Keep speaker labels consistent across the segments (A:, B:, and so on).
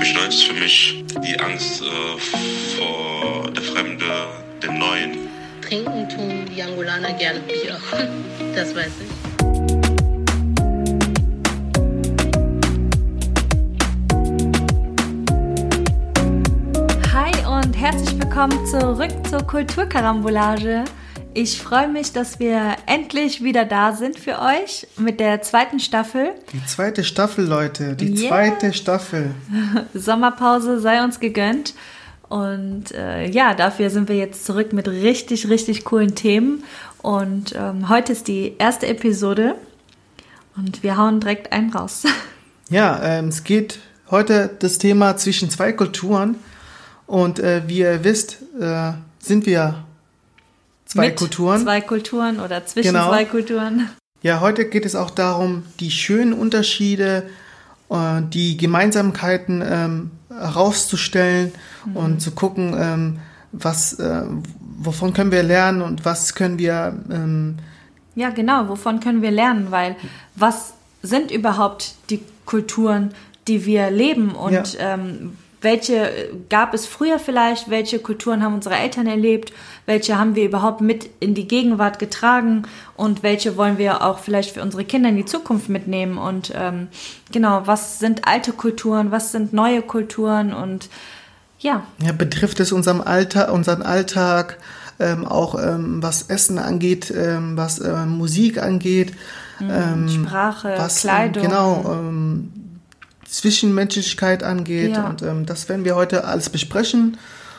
A: Deutsch ist für mich die Angst äh, vor der Fremde, dem Neuen.
B: Trinken tun die Angolaner gerne Bier. Das weiß ich.
C: Hi und herzlich willkommen zurück zur Kulturkarambolage. Ich freue mich, dass wir endlich wieder da sind für euch mit der zweiten Staffel.
D: Die zweite Staffel, Leute, die
C: Yeah.
D: zweite Staffel.
C: Sommerpause sei uns gegönnt. Und äh, ja, dafür sind wir jetzt zurück mit richtig, richtig coolen Themen. Und ähm, heute ist die erste Episode und wir hauen direkt einen raus.
D: Ja, ähm, es geht heute das Thema zwischen zwei Kulturen. Und äh, wie ihr wisst, äh, sind wir zwei
C: Mit
D: Kulturen.
C: Zwei Kulturen oder zwischen
D: Genau.
C: zwei Kulturen.
D: Ja, heute geht es auch darum, die schönen Unterschiede, äh, die Gemeinsamkeiten ähm, herauszustellen
C: Mhm.
D: und zu gucken, ähm, was, äh, wovon können wir lernen und was können wir ähm,
C: Ja, genau. Wovon können wir lernen? Weil was sind überhaupt die Kulturen, die wir leben und
D: Ja.
C: ähm, welche gab es früher vielleicht? Welche Kulturen haben unsere Eltern erlebt? Welche haben wir überhaupt mit in die Gegenwart getragen? Und welche wollen wir auch vielleicht für unsere Kinder in die Zukunft mitnehmen? Und ähm, genau, was sind alte Kulturen? Was sind neue Kulturen? Und ja,
D: Ja, betrifft es unserem Alter, unseren Alltag, ähm, auch ähm, was Essen angeht, ähm, was ähm, Musik angeht, ähm,
C: Sprache,
D: was,
C: Kleidung.
D: Ähm, genau, ähm, Zwischenmenschlichkeit angeht.
C: Ja.
D: Und ähm, das werden wir heute alles besprechen.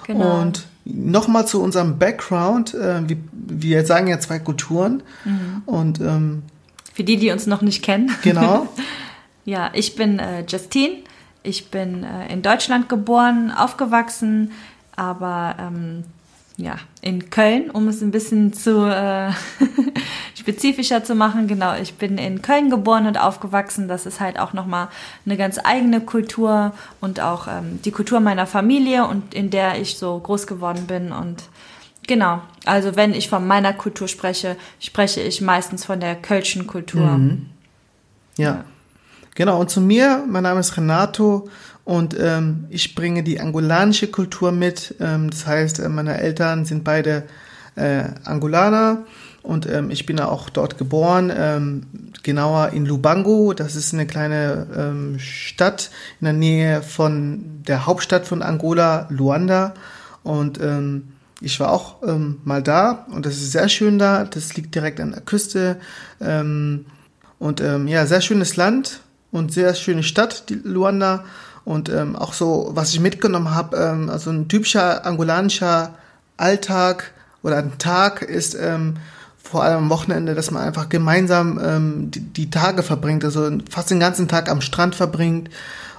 C: Genau.
D: Und nochmal zu unserem Background. Äh, wir, wir sagen ja zwei Kulturen.
C: Mhm.
D: Und ähm,
C: für die, die uns noch nicht kennen.
D: genau.
C: Ja, ich bin äh, Justine. Ich bin äh, in Deutschland geboren, aufgewachsen, aber ähm, ja, in Köln, um es ein bisschen zu äh, spezifischer zu machen. Genau, ich bin in Köln geboren und aufgewachsen. Das ist halt auch nochmal eine ganz eigene Kultur und auch ähm, die Kultur meiner Familie und in der ich so groß geworden bin. Und genau, also wenn ich von meiner Kultur spreche, spreche ich meistens von der kölschen Kultur.
D: Ja. Genau, und zu mir, mein Name ist Renato und ähm, ich bringe die angolanische Kultur mit. Ähm, das heißt, äh, meine Eltern sind beide äh, Angolaner und ähm, ich bin auch dort geboren, ähm, genauer in Lubango. Das ist eine kleine ähm, Stadt in der Nähe von der Hauptstadt von Angola, Luanda. Und ähm, ich war auch ähm, mal da und das ist sehr schön da. Das liegt direkt an der Küste. Ähm, und ähm, ja, sehr schönes Land und sehr schöne Stadt, die Luanda. Und ähm, auch so, was ich mitgenommen habe, ähm, also ein typischer angolanischer Alltag oder ein Tag ist ähm, vor allem am Wochenende, dass man einfach gemeinsam ähm, die, die Tage verbringt, also fast den ganzen Tag am Strand verbringt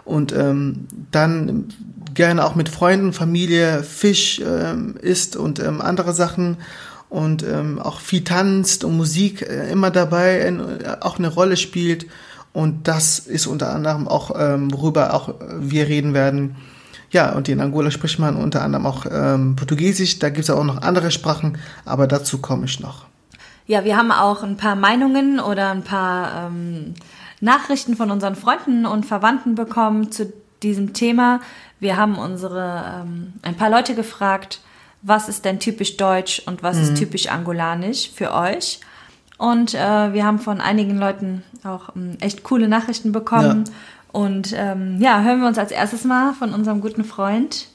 D: und ähm, dann gerne auch mit Freunden, Familie Fisch ähm, isst und ähm, andere Sachen und ähm, auch viel tanzt und Musik äh, immer dabei äh, auch eine Rolle spielt. Und das ist unter anderem auch, ähm, worüber auch wir reden werden. Ja, und in Angola spricht man unter anderem auch ähm, Portugiesisch. Da gibt es auch noch andere Sprachen, aber dazu komme ich noch.
C: Ja, wir haben auch ein paar Meinungen oder ein paar ähm, Nachrichten von unseren Freunden und Verwandten bekommen zu diesem Thema. Wir haben unsere ähm, ein paar Leute gefragt, was ist denn typisch deutsch und was ist typisch angolanisch für euch. Und äh, wir haben von einigen Leuten auch ähm, echt coole Nachrichten bekommen.
D: Ja.
C: Und ähm, ja, hören wir uns als erstes mal von unserem guten Freund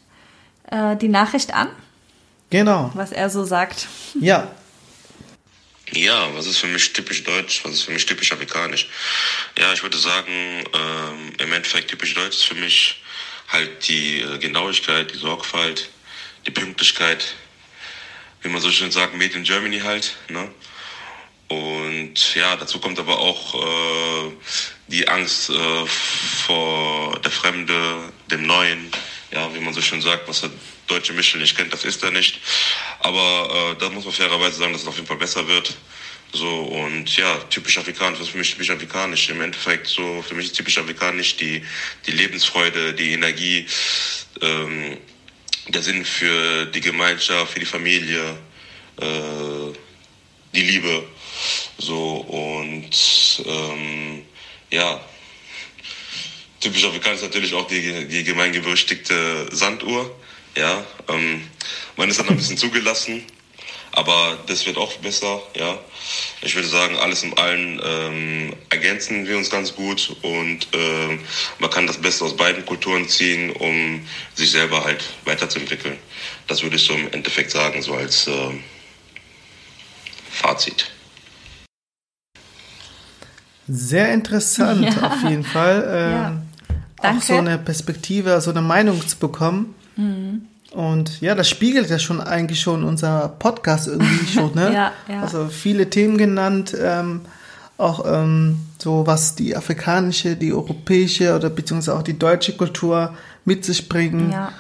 C: äh, die Nachricht an,
D: Genau.
C: was er so sagt.
D: Ja.
A: Ja, was ist für mich typisch deutsch, was ist für mich typisch afrikanisch? Ja, ich würde sagen, ähm, im Endeffekt typisch deutsch ist für mich halt die äh, Genauigkeit, die Sorgfalt, die Pünktlichkeit, wie man so schön sagt, Made in Germany halt, ne? Und ja, dazu kommt aber auch äh, die Angst äh, vor der Fremde, dem Neuen, ja, wie man so schön sagt, was der deutsche Michel nicht kennt, das ist er nicht. Aber äh, da muss man fairerweise sagen, dass es auf jeden Fall besser wird. So, und ja, typisch afrikanisch, was für mich typisch afrikanisch? Im Endeffekt, so, für mich ist typisch afrikanisch die, die Lebensfreude, die Energie, ähm, der Sinn für die Gemeinschaft, für die Familie, äh, die Liebe. So, und ähm, ja, typisch afrikanisch natürlich auch die, die gemeingewürdigte Sanduhr. Ja, ähm, man ist dann ein bisschen zugelassen, aber das wird auch besser. Ja, ich würde sagen, alles in allem ähm, ergänzen wir uns ganz gut und ähm, man kann das Beste aus beiden Kulturen ziehen, um sich selber halt weiterzuentwickeln. Das würde ich so im Endeffekt sagen, so als äh, Fazit.
D: Sehr interessant,
C: Ja.
D: auf jeden Fall. Ähm,
C: Ja.
D: Auch
C: Danke.
D: so eine Perspektive, so eine Meinung zu bekommen.
C: Mhm.
D: Und ja, das spiegelt ja schon eigentlich schon unser Podcast irgendwie schon, ne?
C: Ja, ja.
D: Also viele Themen genannt, ähm, auch ähm, so was die afrikanische, die europäische oder beziehungsweise auch die deutsche Kultur mit sich bringen.
C: Ja.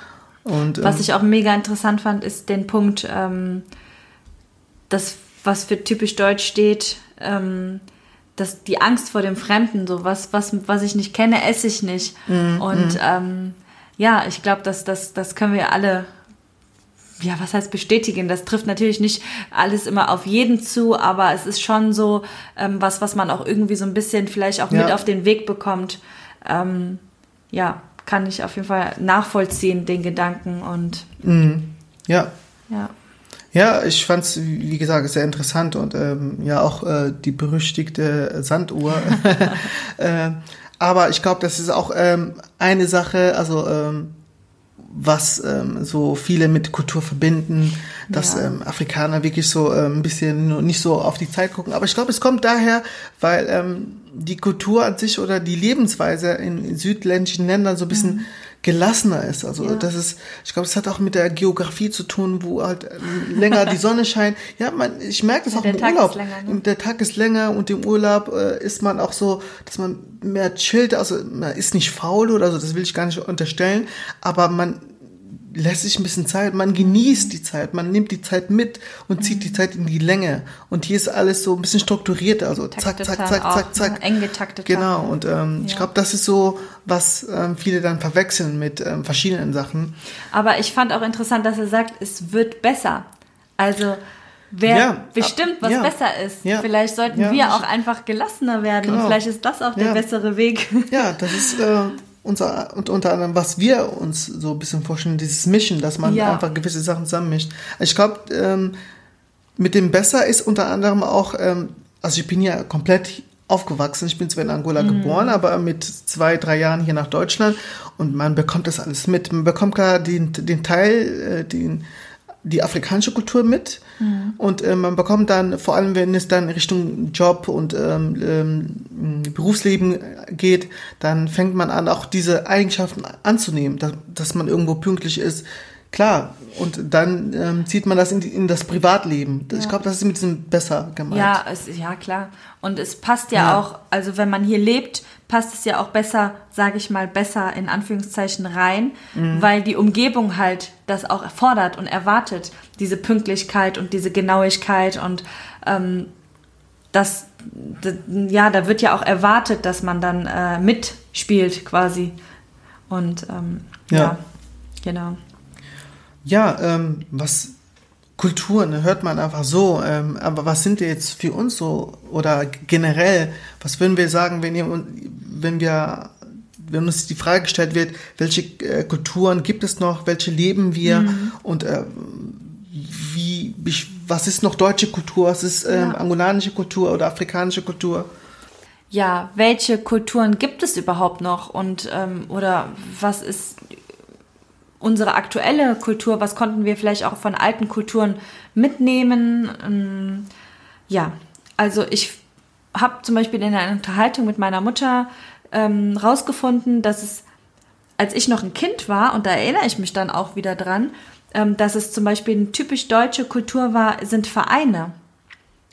D: Und,
C: Was
D: ähm,
C: ich auch mega interessant fand, ist den Punkt, ähm, das, was für typisch deutsch steht, dass die Angst vor dem Fremden, so was, was, was ich nicht kenne, esse ich nicht.
D: Mhm,
C: Und ähm, ja, ich glaube, dass das, das können wir alle, ja, was heißt bestätigen? Das trifft natürlich nicht alles immer auf jeden zu, aber es ist schon so ähm, was, was man auch irgendwie so ein bisschen vielleicht auch
D: Ja.
C: mit auf den Weg bekommt. Ähm, ja, kann ich auf jeden Fall nachvollziehen, den Gedanken und
D: ja.
C: ja.
D: Ja, ich fand es, wie gesagt, sehr interessant und ähm, ja auch äh, die berüchtigte Sanduhr. äh, aber ich glaube, das ist auch ähm, eine Sache, also ähm, was ähm, so viele mit Kultur verbinden, dass
C: Ja.
D: ähm, Afrikaner wirklich so ähm, ein bisschen nicht so auf die Zeit gucken. Aber ich glaube, es kommt daher, weil ähm, die Kultur an sich oder die Lebensweise in südländischen Ländern so ein bisschen gelassener ist. Also
C: Ja.
D: das ist, ich glaube, es hat auch mit der Geografie zu tun, wo halt ähm, länger die Sonne scheint. Ja, man, ich merke das
C: Ja,
D: auch im
C: Tag
D: Urlaub.
C: länger, ne?
D: Der Tag ist länger und im Urlaub äh, ist man auch so, dass man mehr chillt. Also man ist nicht faul oder so, das will ich gar nicht unterstellen. Aber man lässt sich ein bisschen Zeit, man genießt die Zeit, man nimmt die Zeit mit und zieht
C: Mhm.
D: die Zeit in die Länge. Und hier ist alles so ein bisschen strukturierter, also zack, zack, zack, zack, zack.
C: Eng getakteter.
D: Genau, und ähm, ich glaube, das ist so, was ähm, viele dann verwechseln mit ähm, verschiedenen Sachen.
C: Aber ich fand auch interessant, dass er sagt, es wird besser. Also wer
D: Ja,
C: bestimmt, was
D: ja,
C: besser ist.
D: ja,
C: Vielleicht sollten wir auch einfach gelassener werden und
D: Genau.
C: vielleicht ist das auch der bessere Weg.
D: Ja, das ist äh, unser, und unter anderem, was wir uns so ein bisschen vorstellen, dieses Mischen, dass man
C: Ja.
D: einfach gewisse Sachen zusammenmischt. Ich glaube, ähm, mit dem Besser ist unter anderem auch, ähm, also ich bin ja komplett aufgewachsen, ich bin zwar in Angola
C: Mhm.
D: geboren, aber mit zwei, drei Jahren hier nach Deutschland und man bekommt das alles mit. Man bekommt gerade den, den Teil, äh, den, die afrikanische Kultur mit
C: Mhm.
D: und äh, man bekommt dann, vor allem wenn es dann Richtung Job und ähm, ähm, Berufsleben geht, dann fängt man an, auch diese Eigenschaften anzunehmen, dass, dass man irgendwo pünktlich ist. Klar, und dann ähm, zieht man das in, die, in das Privatleben. Ich glaube, das ist mit diesem besser gemeint.
C: Ja, es, ja klar. Und es passt ja,
D: Ja.
C: auch, also wenn man hier lebt, passt es ja auch besser, sage ich mal, besser in Anführungszeichen rein,
D: Mhm.
C: weil die Umgebung halt das auch erfordert und erwartet, diese Pünktlichkeit und diese Genauigkeit und ähm, das, ja, da wird ja auch erwartet, dass man dann äh, mitspielt quasi. Und ähm, ja.
D: Ja.
C: genau.
D: Ja, ähm, was Kultur, ne, hört man einfach so, ähm, aber was sind die jetzt für uns so oder generell, was würden wir sagen, wenn ihr, wenn wir, wenn uns die Frage gestellt wird, welche äh, Kulturen gibt es noch, welche leben wir und äh, wie, wie- was ist noch deutsche Kultur, was ist ähm,
C: Ja.
D: angolanische Kultur oder afrikanische Kultur?
C: ja, welche Kulturen gibt es überhaupt noch und ähm, oder was ist unsere aktuelle Kultur, was konnten wir vielleicht auch von alten Kulturen mitnehmen? Ähm, ja, also ich habe zum Beispiel in einer Unterhaltung mit meiner Mutter ähm, rausgefunden, dass es, als ich noch ein Kind war, und da erinnere ich mich dann auch wieder dran, ähm, dass es zum Beispiel eine typisch deutsche Kultur war, sind Vereine.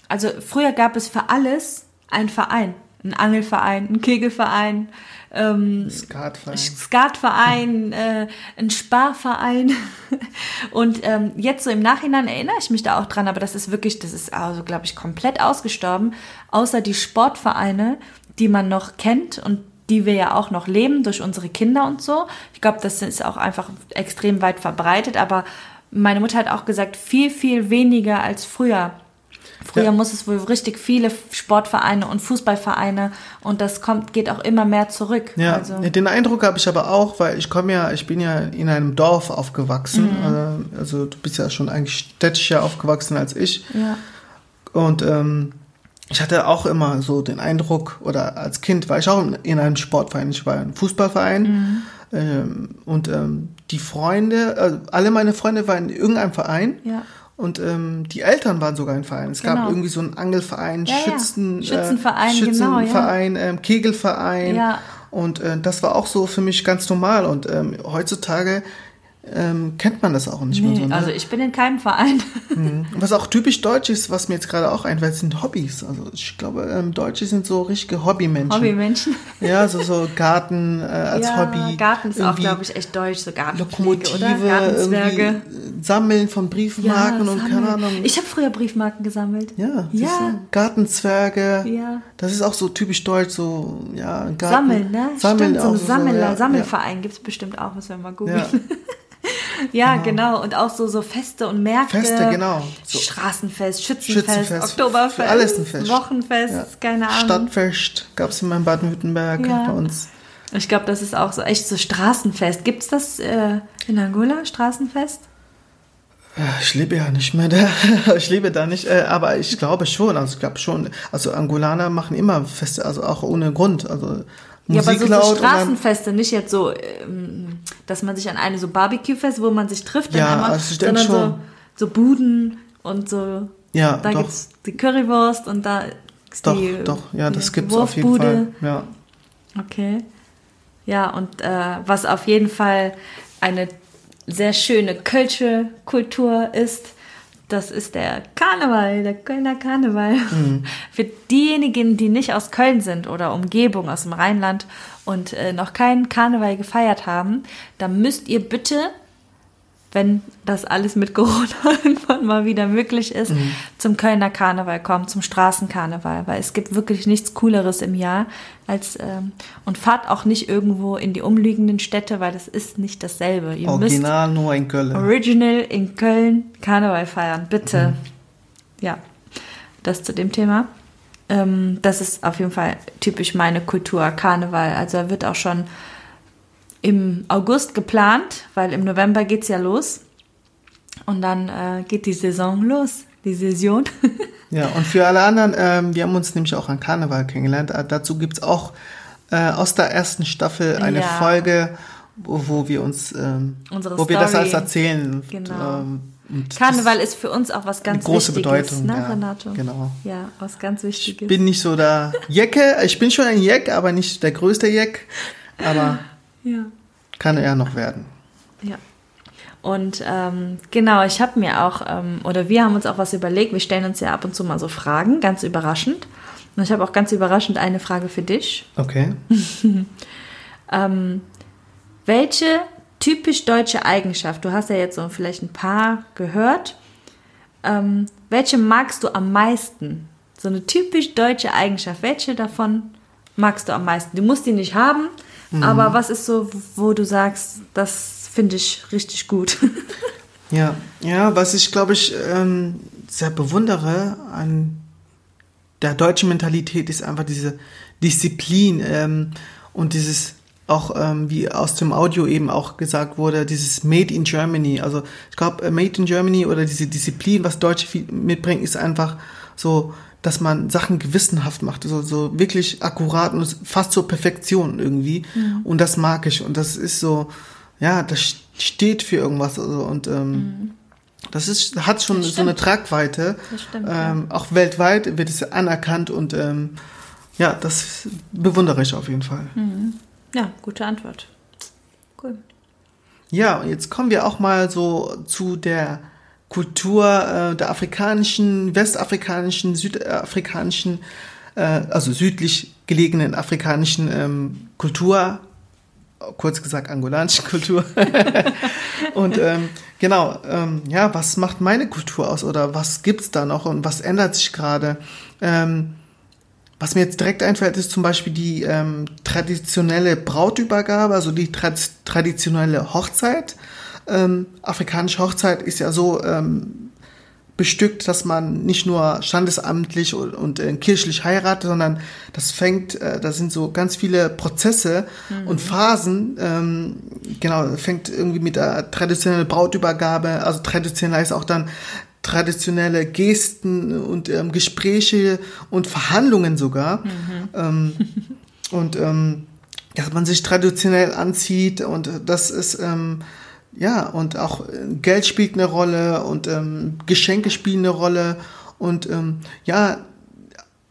C: Also früher gab es für alles einen Verein. Ein Angelverein, ein Kegelverein, ähm,
D: Skatverein.
C: Skatverein, äh, ein Sparverein. Und ähm, jetzt so im Nachhinein erinnere ich mich da auch dran, aber das ist wirklich, das ist also, glaube ich, komplett ausgestorben. Außer die Sportvereine, die man noch kennt und die wir ja auch noch leben durch unsere Kinder und so. Ich glaube, das ist auch einfach extrem weit verbreitet, aber meine Mutter hat auch gesagt, viel, viel weniger als früher. Früher
D: Ja.
C: muss es wohl richtig viele Sportvereine und Fußballvereine und das kommt, geht auch immer mehr zurück.
D: Ja,
C: Also,
D: den Eindruck habe ich aber auch, weil ich komme ja, ich bin ja in einem Dorf aufgewachsen.
C: Mhm.
D: Äh, Also du bist ja schon eigentlich städtischer aufgewachsen als ich.
C: ja.
D: Und ähm, ich hatte auch immer so den Eindruck, oder als Kind war ich auch in einem Sportverein. Ich war ein Fußballverein.
C: Mhm.
D: Ähm, und ähm, die Freunde, äh, alle meine Freunde waren in irgendeinem Verein.
C: Ja.
D: Und ähm, die Eltern waren sogar im Verein. Es
C: Genau.
D: gab irgendwie so einen Angelverein,
C: Ja, ja.
D: Schützen,
C: Schützenverein,
D: äh,
C: genau, ja.
D: Schützenverein, ähm, Kegelverein.
C: Ja.
D: Und äh, das war auch so für mich ganz normal. Und ähm, heutzutage ähm, kennt man das auch nicht mehr
C: Nee,
D: so. Ne?
C: also ich bin in keinem Verein.
D: Mhm. Was auch typisch deutsch ist, was mir jetzt gerade auch einfällt, sind Hobbys. Also ich glaube, ähm, Deutsche sind so richtige Hobbymenschen.
C: Hobbymenschen.
D: Ja, so, so Garten äh, als
C: ja,
D: Hobby.
C: Garten ist auch, glaube ich, echt deutsch, so Gartenpflege,
D: Lokomotive,
C: oder? Gartenzwerge.
D: irgendwie Sammeln von Briefmarken und keine. Ahnung.
C: Ich habe früher Briefmarken gesammelt.
D: ja,
C: Ja.
D: Gartenzwerge.
C: Ja.
D: Das ist auch so typisch deutsch, so, ja, Garten.
C: Sammeln, ne?
D: Sammeln
C: Stimmt, so
D: auch
C: ein Sammler,
D: ja,
C: Sammelverein gibt's bestimmt auch, müssen wir mal
D: Ja,
C: googeln.
D: ja.
C: Ja, genau. Und auch so, so Feste und Märkte.
D: Feste, genau. So.
C: Straßenfest, Schützenfest,
D: Schützenfest,
C: Oktoberfest,
D: alles ein Fest.
C: Wochenfest,
D: Ja.
C: keine Ahnung.
D: Stadtfest gab es in meinem Baden-Württemberg
C: Ja.
D: bei uns.
C: Ich glaube, das ist auch so echt so Straßenfest. Gibt's das äh, in Angola, Straßenfest?
D: Ich lebe ja nicht mehr da. Ich lebe da nicht, äh, aber ich glaube schon. Also ich glaube schon. Also Angolaner machen immer Feste, also auch ohne Grund. Also
C: Ja, aber
D: Musik
C: so, so
D: laut dann,
C: Straßenfeste, nicht jetzt so, ähm, dass man sich an eine so Barbecue-Fest, wo man sich trifft, dann
D: Ja,
C: einmal, sondern
D: schon.
C: so, so Buden und so.
D: Ja,
C: da
D: doch.
C: gibt's die Currywurst und da ist
D: Doch,
C: die
D: doch, ja,
C: die
D: das gibt's auf jeden
C: Wurfbude.
D: Fall. Ja.
C: Okay. Ja, und äh, was auf jeden Fall eine sehr schöne Kölsche Kultur ist, das ist der Karneval, der Kölner Karneval.
D: Mhm.
C: Für diejenigen, die nicht aus Köln sind oder Umgebung aus dem Rheinland und äh, noch keinen Karneval gefeiert haben, dann müsst ihr bitte, wenn das alles mit Corona irgendwann mal wieder möglich ist,
D: Mhm.
C: zum Kölner Karneval kommen, zum Straßenkarneval, weil es gibt wirklich nichts Cooleres im Jahr als ähm, und fahrt auch nicht irgendwo in die umliegenden Städte, weil das ist nicht dasselbe. Ihr
D: Original nur in Köln.
C: original in Köln Karneval feiern, bitte.
D: Mhm.
C: Ja, das zu dem Thema. Ähm, das ist auf jeden Fall typisch meine Kultur, Karneval. Also er wird auch schon im August geplant, weil im November geht's ja los. Und dann äh, geht die Saison los, die Saison.
D: Ja, und für alle anderen, ähm, wir haben uns nämlich auch an Karneval kennengelernt. Äh, dazu gibt's auch äh, aus der ersten Staffel eine
C: Ja.
D: Folge, wo, wo wir uns, ähm, wo wir das
C: Story.
D: alles erzählen.
C: Genau.
D: Ähm, und
C: Karneval
D: das
C: ist für uns auch was ganz
D: große
C: Wichtiges,
D: Bedeutung,
C: ne,
D: ja,
C: Renato?
D: genau.
C: Ja, was ganz Wichtiges.
D: bin nicht so der Jecke. Ich bin schon ein Jeck, aber nicht der größte Jeck. Aber
C: ja.
D: kann er noch werden.
C: Ja. Und ähm, genau, ich habe mir auch, ähm, oder wir haben uns auch was überlegt. Wir stellen uns ja ab und zu mal so Fragen, ganz überraschend. Und ich habe auch ganz überraschend eine Frage für dich.
D: Okay.
C: Ähm, welche typisch deutsche Eigenschaft, du hast ja jetzt so vielleicht ein paar gehört, ähm, welche magst du am meisten? So eine typisch deutsche Eigenschaft, welche davon magst du am meisten? Du musst die nicht haben, aber was ist so, wo du sagst, das finde ich richtig gut?
D: Ja, ja, was ich glaube ich ähm, sehr bewundere an der deutschen Mentalität ist einfach diese Disziplin ähm, und dieses auch ähm, wie aus dem Audio eben auch gesagt wurde, dieses Made in Germany. Also ich glaube, äh, Made in Germany oder diese Disziplin, was Deutsche mitbringen, ist einfach so, dass man Sachen gewissenhaft macht, so, so wirklich akkurat und fast zur Perfektion irgendwie. Und das mag ich. Und das ist so, ja, das steht für irgendwas. Also, und ähm, das ist, hat schon so eine. Tragweite.
C: Stimmt, ja.
D: ähm, Auch weltweit wird es anerkannt und ähm, ja, das bewundere ich auf jeden Fall.
C: Ja, gute Antwort. Cool.
D: Ja, und jetzt kommen wir auch mal so zu der Kultur äh, der afrikanischen, westafrikanischen, südafrikanischen, äh, also südlich gelegenen afrikanischen ähm, Kultur, kurz gesagt angolanischen Kultur. und ähm, genau, ähm, ja, was macht meine Kultur aus oder was gibt's da noch und was ändert sich gerade? Ähm, was mir jetzt direkt einfällt, ist zum Beispiel die ähm, traditionelle Brautübergabe, also die trad traditionelle Hochzeit. Ähm, afrikanische Hochzeit ist ja so, ähm, bestückt, dass man nicht nur standesamtlich und, und äh, kirchlich heiratet, sondern das fängt, äh, da sind so ganz viele Prozesse mhm. und Phasen, ähm, genau, fängt irgendwie mit der traditionellen Brautübergabe, also traditionell heißt auch dann traditionelle Gesten und ähm, Gespräche und Verhandlungen sogar. Mhm. Ähm, und ähm, dass man sich traditionell anzieht und das ist ähm, ja und auch Geld spielt eine Rolle und ähm, Geschenke spielen eine Rolle und ähm, ja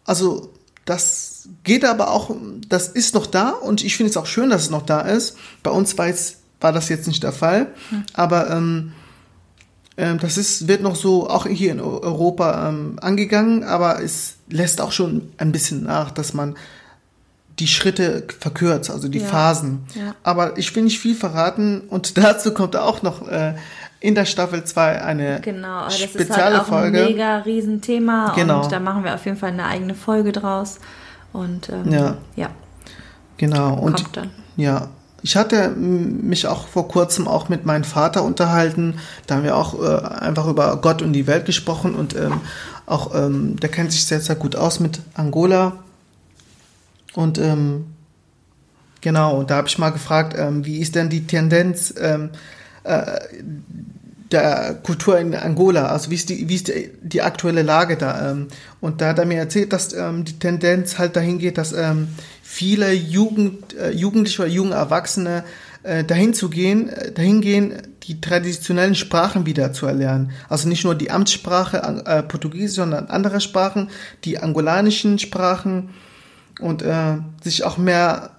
D: also das geht aber auch das ist noch da und ich finde es auch schön dass es noch da ist bei uns weiß war das jetzt nicht der Fall mhm. aber ähm, ähm, das ist, wird noch so auch hier in Europa ähm, angegangen, aber es lässt auch schon ein bisschen nach, dass man die Schritte verkürzt, also die ja. Phasen. Ja. Aber ich will nicht viel verraten und dazu kommt auch noch äh, in der Staffel 2 eine
C: genau, das
D: spezielle
C: ist halt auch
D: Folge.
C: Ein mega Riesenthema
D: genau.
C: und da machen wir auf jeden Fall eine eigene Folge draus. Und ähm,
D: ja.
C: ja.
D: Genau.
C: Und
D: kommt dann. ja, ich hatte mich auch vor kurzem auch mit meinem Vater unterhalten. Da haben wir auch äh, einfach über Gott und die Welt gesprochen und ähm, auch ähm, der kennt sich sehr, sehr gut aus mit Angola. Und ähm, genau, und da habe ich mal gefragt, ähm, wie ist denn die Tendenz ähm, äh, der Kultur in Angola? Also wie ist die, wie ist die, die aktuelle Lage da? Ähm, und da hat er mir erzählt, dass ähm, die Tendenz halt dahin geht, dass ähm, viele Jugend, äh, Jugendliche oder junge Erwachsene äh, dahin zu gehen, äh, dahin gehen, die traditionellen Sprachen wieder zu erlernen. Also nicht nur die Amtssprache äh, Portugiesisch, sondern andere Sprachen, die angolanischen Sprachen und äh, sich auch mehr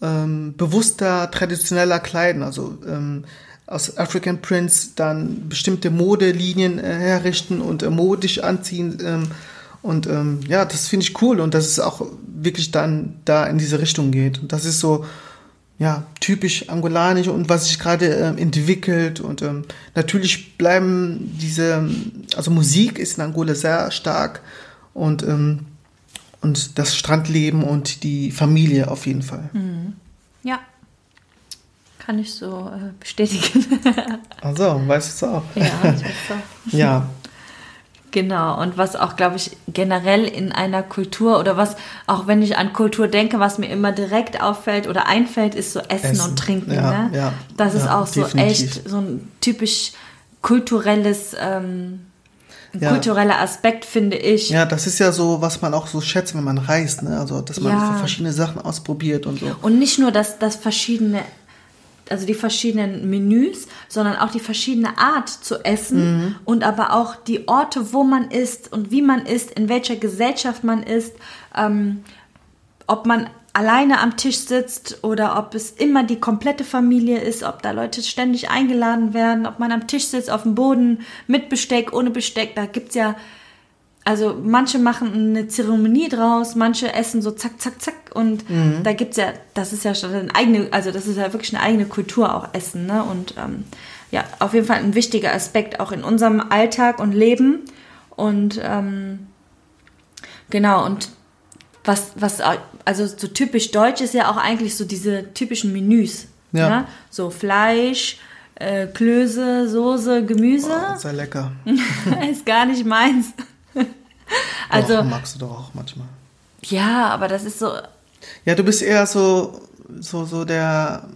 D: ähm, bewusster traditioneller kleiden. Also ähm, aus African Prince dann bestimmte Modelinien äh, herrichten und äh, modisch anziehen. Ähm, und ähm, ja, das finde ich cool und dass es auch wirklich dann da in diese Richtung geht. Und das ist so, ja, typisch angolanisch und was sich gerade ähm, entwickelt. Und ähm, natürlich bleiben diese, also Musik ist in Angola sehr stark und, ähm, und das Strandleben und die Familie auf jeden Fall.
C: Mhm. Ja, kann ich so äh, bestätigen.
D: Also, weißt du es auch?
C: Ja, ich weiß es auch.
D: ja.
C: Genau, und was auch, glaube ich, generell in einer Kultur oder was, auch wenn ich an Kultur denke, was mir immer direkt auffällt oder einfällt, ist so Essen, Essen. und Trinken.
D: Ja,
C: ne?
D: ja,
C: das ist
D: ja,
C: auch so
D: definitiv.
C: echt so ein typisch kulturelles, ähm,
D: Ja.
C: kultureller Aspekt, finde ich.
D: Ja, das ist ja so, was man auch so schätzt, wenn man reist, ne? Also, dass man
C: Ja.
D: verschiedene Sachen ausprobiert und so.
C: Und nicht nur das, das verschiedene, also die verschiedenen Menüs, sondern auch die verschiedene Art zu essen und aber auch die Orte, wo man isst und wie man isst, in welcher Gesellschaft man isst, ähm, ob man alleine am Tisch sitzt oder ob es immer die komplette Familie ist, ob da Leute ständig eingeladen werden, ob man am Tisch sitzt, auf dem Boden, mit Besteck, ohne Besteck, da gibt's ja also manche machen eine Zeremonie draus, manche essen so zack, zack, zack und da gibt's ja, das ist ja schon eine eigene, also das ist ja wirklich eine eigene Kultur auch Essen, ne? Und ähm, ja, auf jeden Fall ein wichtiger Aspekt auch in unserem Alltag und Leben. Und ähm, genau, und was, was, also so typisch deutsch ist ja auch eigentlich so diese typischen Menüs.
D: Ja.
C: Ne? So Fleisch, äh, Klöße, Soße, Gemüse.
D: Oh, sehr lecker.
C: ist gar nicht meins. also,
D: doch, magst du doch auch manchmal.
C: ja, aber das ist so,
D: Ja, du bist eher so, so, so der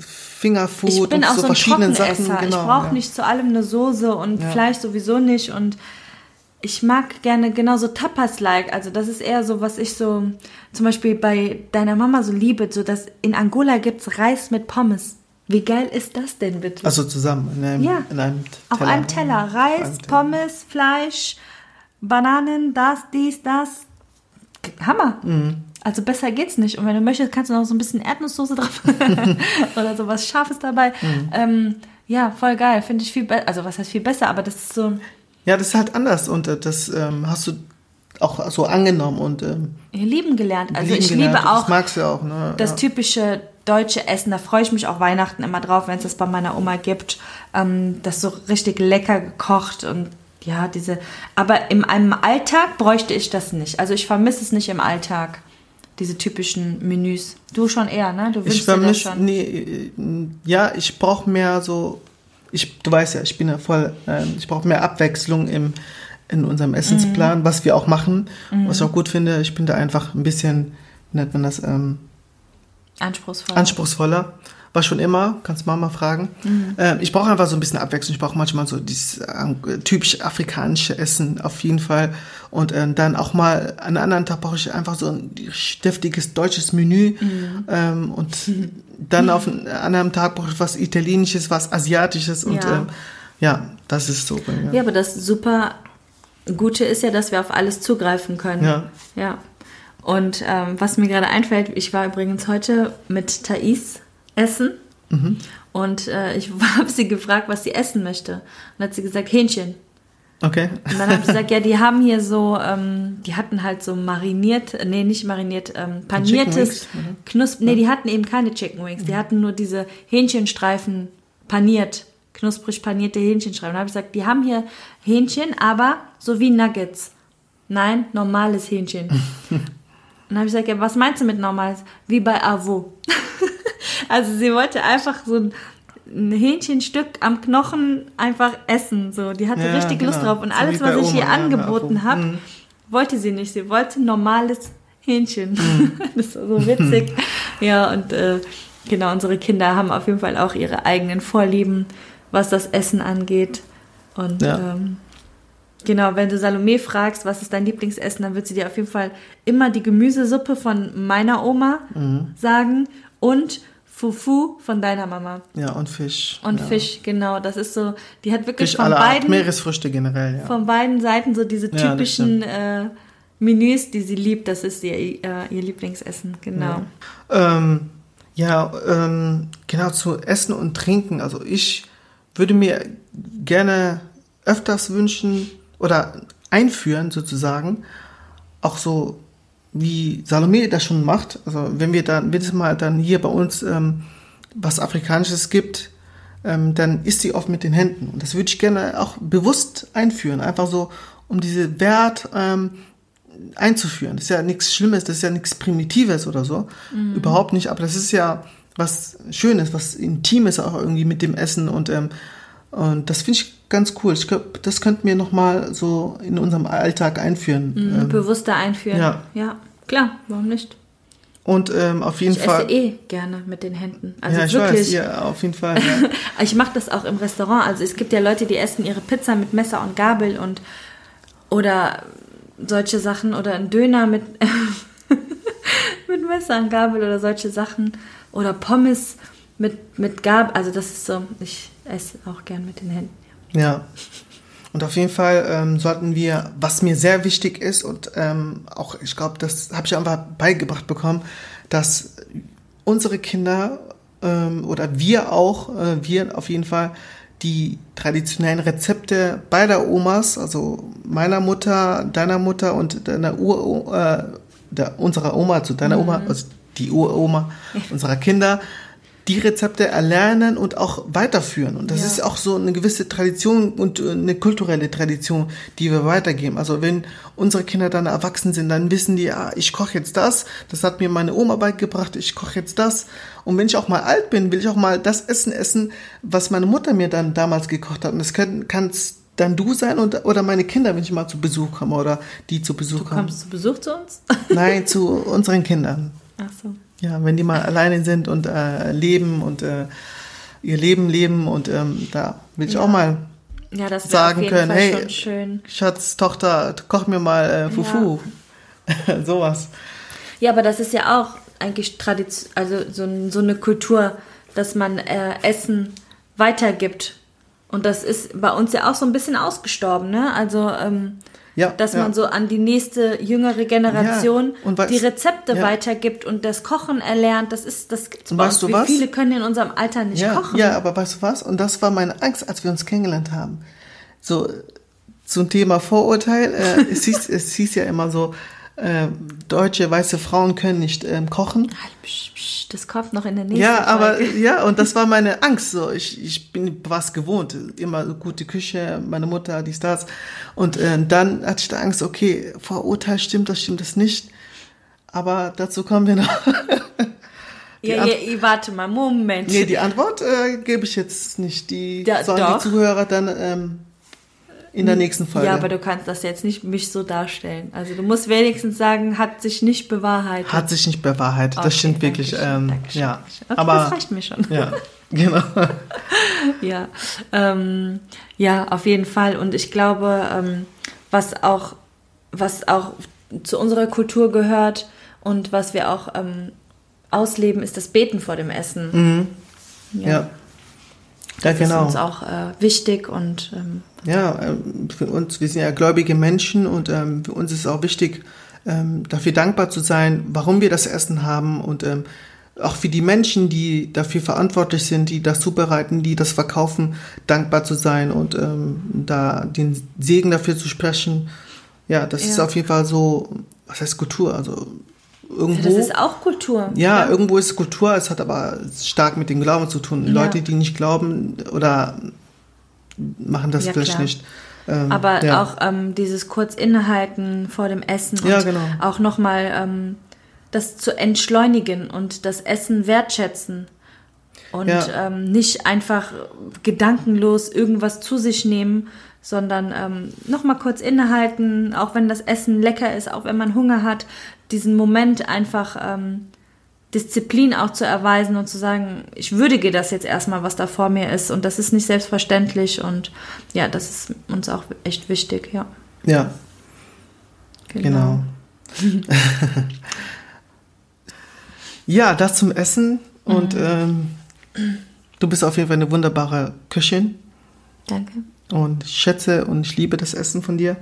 D: Fingerfood
C: ich bin
D: und
C: auch
D: so
C: so ein
D: verschiedene
C: Trockenesser.
D: Sachen. Genau,
C: ich brauche
D: ja.
C: nicht zu allem eine Soße und
D: Ja.
C: Fleisch sowieso nicht. Und ich mag gerne genauso Tapas-like. Also das ist eher so, was ich so zum Beispiel bei deiner Mama so liebe. So dass in Angola gibt's Reis mit Pommes. Wie geil ist das denn bitte?
D: Also zusammen in einem,
C: Ja.
D: in einem
C: Auf
D: Teller.
C: einem Teller.
D: Auf
C: Reis,
D: einem Teller.
C: Pommes, Fleisch, Bananen, das, dies, das. Hammer.
D: Mhm.
C: Also besser geht's nicht. Und wenn du möchtest, kannst du noch so ein bisschen Erdnusssoße drauf oder so was Scharfes dabei.
D: Mhm.
C: Ähm, ja, voll geil. Finde ich viel besser. Also was heißt viel besser, aber das ist so
D: Ja, das ist halt anders und äh, das ähm, hast du auch so angenommen und ähm,
C: lieben gelernt. Also
D: lieben
C: ich
D: gelernt.
C: liebe auch
D: Das magst du auch, ne?
C: das
D: ja.
C: typische deutsche Essen. Da freue ich mich auch Weihnachten immer drauf, wenn es das bei meiner Oma gibt. Ähm, das so richtig lecker gekocht und ja, diese. Aber in einem Alltag bräuchte ich das nicht. Also ich vermisse es nicht im Alltag. Diese typischen Menüs. Du schon eher, ne? Du
D: Ich
C: wünschst dir das
D: vermisse,
C: schon.
D: nee, äh, ja, ich brauche mehr so ich, du weißt ja, ich bin ja voll, äh, ich brauche mehr Abwechslung im, in unserem Essensplan, was wir auch machen. Was ich auch gut finde, ich bin da einfach ein bisschen, wie nennt man das, ähm,
C: Anspruchsvoll.
D: anspruchsvoller. War schon immer, kannst Mama fragen. Ähm, ich brauche einfach so ein bisschen Abwechslung. Ich brauche manchmal so dieses ähm, typisch afrikanische Essen auf jeden Fall. Und ähm, dann auch mal an einem anderen Tag brauche ich einfach so ein deftiges deutsches Menü. Ähm, und dann auf einem anderen Tag brauche ich was Italienisches, was Asiatisches. Und
C: Ja.
D: ja, ähm, ja das ist so mir.
C: Ja, aber das super Gute ist ja, dass wir auf alles zugreifen können.
D: Ja.
C: Ja. Und ähm, was mir gerade einfällt, ich war übrigens heute mit Thais essen
D: Mhm.
C: und äh, ich habe sie gefragt, was sie essen möchte. Und dann hat sie gesagt, Hähnchen.
D: Okay.
C: Und dann habe ich gesagt, ja, die haben hier so, ähm, die hatten halt so mariniert, nee, nicht mariniert, ähm, paniertes? Knusp, nee, die hatten eben keine Chicken Wings, die hatten nur diese Hähnchenstreifen paniert, knusprig panierte Hähnchenstreifen. Da habe ich gesagt, die haben hier Hähnchen, aber so wie Nuggets. Nein, normales Hähnchen. Und dann habe ich gesagt, ja, was meinst du mit normales? Wie bei Avo. also sie wollte einfach so ein, ein Hähnchenstück am Knochen einfach essen. So, die hatte
D: Ja,
C: richtig Lust
D: genau.
C: drauf. Und
D: So
C: alles, was ich
D: Oma,
C: ihr
D: bei
C: angeboten
D: Avo.
C: habe,
D: Mhm.
C: wollte sie nicht. Sie wollte normales Hähnchen.
D: Mhm.
C: das ist so witzig. ja, und äh, genau, unsere Kinder haben auf jeden Fall auch ihre eigenen Vorlieben, was das Essen angeht. Und
D: Ja.
C: ähm, Genau, wenn du Salome fragst, was ist dein Lieblingsessen, dann wird sie dir auf jeden Fall immer die Gemüsesuppe von meiner Oma
D: Mhm.
C: sagen und Fufu von deiner Mama.
D: Ja, und Fisch.
C: Und
D: ja.
C: Fisch, genau. Das ist so, die hat wirklich
D: Fisch
C: von
D: aller Art,
C: beiden,
D: Meeresfrüchte generell, ja.
C: von beiden Seiten so diese typischen äh, Menüs, die sie liebt. Das ist ihr, äh, ihr Lieblingsessen, genau.
D: Ähm, ja, ähm, genau zu Essen und Trinken. Also ich würde mir gerne öfters wünschen oder einführen sozusagen, auch so wie Salome das schon macht. Also wenn wir dann, wenn es mal dann hier bei uns ähm, was Afrikanisches gibt, ähm, dann isst sie oft mit den Händen. Und das würde ich gerne auch bewusst einführen. Einfach so, um diese Wert ähm, einzuführen. Das ist ja nichts Schlimmes, das ist ja nichts Primitives oder so. Überhaupt nicht, aber das ist ja was Schönes, was Intimes auch irgendwie mit dem Essen und, ähm, und das finde ich ganz cool. Ich glaube, das könnten wir nochmal so in unserem Alltag einführen.
C: Mhm,
D: Ähm,
C: Bewusster einführen.
D: ja.
C: ja, klar, warum nicht?
D: und ähm, auf jeden
C: Ich
D: Fall.
C: esse eh gerne mit den Händen. Also
D: ja, ich
C: wirklich.
D: weiß, ja, auf jeden Fall. Ja.
C: Ich mache das auch im Restaurant. Also es gibt ja Leute, die essen ihre Pizza mit Messer und Gabel und oder solche Sachen oder ein Döner mit mit Messer und Gabel oder solche Sachen oder Pommes mit mit Gabel. Also das ist so. Ich esse auch gern mit den Händen.
D: Ja. Und auf jeden Fall ähm, sollten wir, was mir sehr wichtig ist und ähm, auch, ich glaube, das habe ich einfach beigebracht bekommen, dass unsere Kinder ähm, oder wir auch, äh, wir auf jeden Fall, die traditionellen Rezepte beider Omas, also meiner Mutter, deiner Mutter und deiner Ur, äh, der, unserer Oma, zu deiner Oma, also die Uroma unserer Kinder, die Rezepte erlernen und auch weiterführen. Und das
C: Ja.
D: ist auch so eine gewisse Tradition und äh, eine kulturelle Tradition, die wir weitergeben. Also wenn unsere Kinder dann erwachsen sind, dann wissen die, ah, ich koche jetzt das, das hat mir meine Oma beigebracht, ich koche jetzt das. Und wenn ich auch mal alt bin, will ich auch mal das Essen essen, was meine Mutter mir dann damals gekocht hat. Und das kann kann's dann du sein und, oder meine Kinder, wenn ich mal zu Besuch komme oder die zu Besuch
C: Du
D: kommen.
C: kommst zu Besuch zu uns?
D: Nein, zu unseren Kindern.
C: Ach so.
D: Ja, wenn die mal alleine sind und äh, leben und äh, ihr Leben leben und ähm, da will ich
C: Ja.
D: auch mal
C: Ja, das
D: sagen können,
C: Fall
D: hey,
C: schön.
D: Schatz, Tochter, koch mir mal äh, Fufu. Sowas.
C: Ja, aber das ist ja auch eigentlich Tradition, also so, so eine Kultur, dass man äh, Essen weitergibt. Und das ist bei uns ja auch so ein bisschen ausgestorben, ne? Also, ähm,
D: Ja,
C: dass
D: ja.
C: man so an die nächste jüngere Generation
D: weißt-
C: die Rezepte weitergibt und das Kochen erlernt. Das ist, das gibt's
D: Und
C: bei
D: weißt
C: uns.
D: du was?
C: viele können in unserem Alter nicht kochen?
D: Ja, aber weißt du was? Und das war meine Angst, als wir uns kennengelernt haben. So zum Thema Vorurteil. Äh, es, hieß, es hieß ja immer so, äh, deutsche weiße Frauen können nicht ähm, kochen.
C: Halt, Das kommt noch in der nächsten
D: Ja, aber
C: Folge.
D: ja, und das war meine Angst. So, ich, ich bin was gewohnt, immer gute Küche, meine Mutter, dies, das. Und äh, dann hatte ich da Angst, okay, Vorurteil stimmt das, stimmt das nicht. Aber dazu kommen wir noch.
C: Ja, ja, warte mal, Moment.
D: Nee, die Antwort äh, gebe ich jetzt nicht. Die
C: Ja,
D: sollen
C: doch.
D: die Zuhörer dann ähm, in der nächsten Folge.
C: ja, aber du kannst das jetzt nicht mich so darstellen. Also du musst wenigstens sagen, hat sich nicht bewahrheitet.
D: Hat sich nicht bewahrheitet. Das
C: Okay,
D: stimmt wirklich.
C: Dankeschön,
D: Ähm,
C: Dankeschön,
D: ja,
C: Dankeschön. Okay,
D: aber
C: das reicht mir schon.
D: ja, genau.
C: Ja, ähm, ja, auf jeden Fall. Und ich glaube, ähm, was auch, was auch zu unserer Kultur gehört und was wir auch ähm, ausleben, ist das Beten vor dem Essen.
D: Ja, ja
C: Das
D: genau.
C: ist uns auch äh, wichtig und ähm,
D: Ja, ähm, für uns, wir sind ja gläubige Menschen und ähm, für uns ist es auch wichtig, ähm, dafür dankbar zu sein, warum wir das Essen haben und ähm, auch für die Menschen, die dafür verantwortlich sind, die das zubereiten, die das verkaufen, dankbar zu sein und ähm, da den Segen dafür zu sprechen. Ja, das ist
C: Ja.
D: auf jeden Fall so, was heißt Kultur? Also irgendwo.
C: das ist auch Kultur.
D: Ja, irgendwo ist Kultur, es hat aber stark mit dem Glauben zu tun.
C: Ja.
D: Leute, die nicht glauben oder machen das
C: Ja,
D: vielleicht
C: klar.
D: nicht. Ähm,
C: Aber
D: ja.
C: auch ähm, dieses kurz innehalten vor dem Essen und
D: Ja, genau.
C: auch nochmal ähm, das zu entschleunigen und das Essen wertschätzen und
D: Ja.
C: ähm, nicht einfach gedankenlos irgendwas zu sich nehmen, sondern ähm, nochmal kurz innehalten, auch wenn das Essen lecker ist, auch wenn man Hunger hat, diesen Moment einfach ähm, Disziplin auch zu erweisen und zu sagen, ich würdige das jetzt erstmal, was da vor mir ist und das ist nicht selbstverständlich und ja, das ist uns auch echt wichtig, ja.
D: Ja, genau. ja, das zum Essen und
C: Mhm.
D: ähm, du bist auf jeden Fall eine wunderbare Köchin
C: Danke.
D: und ich schätze und ich liebe das Essen von dir.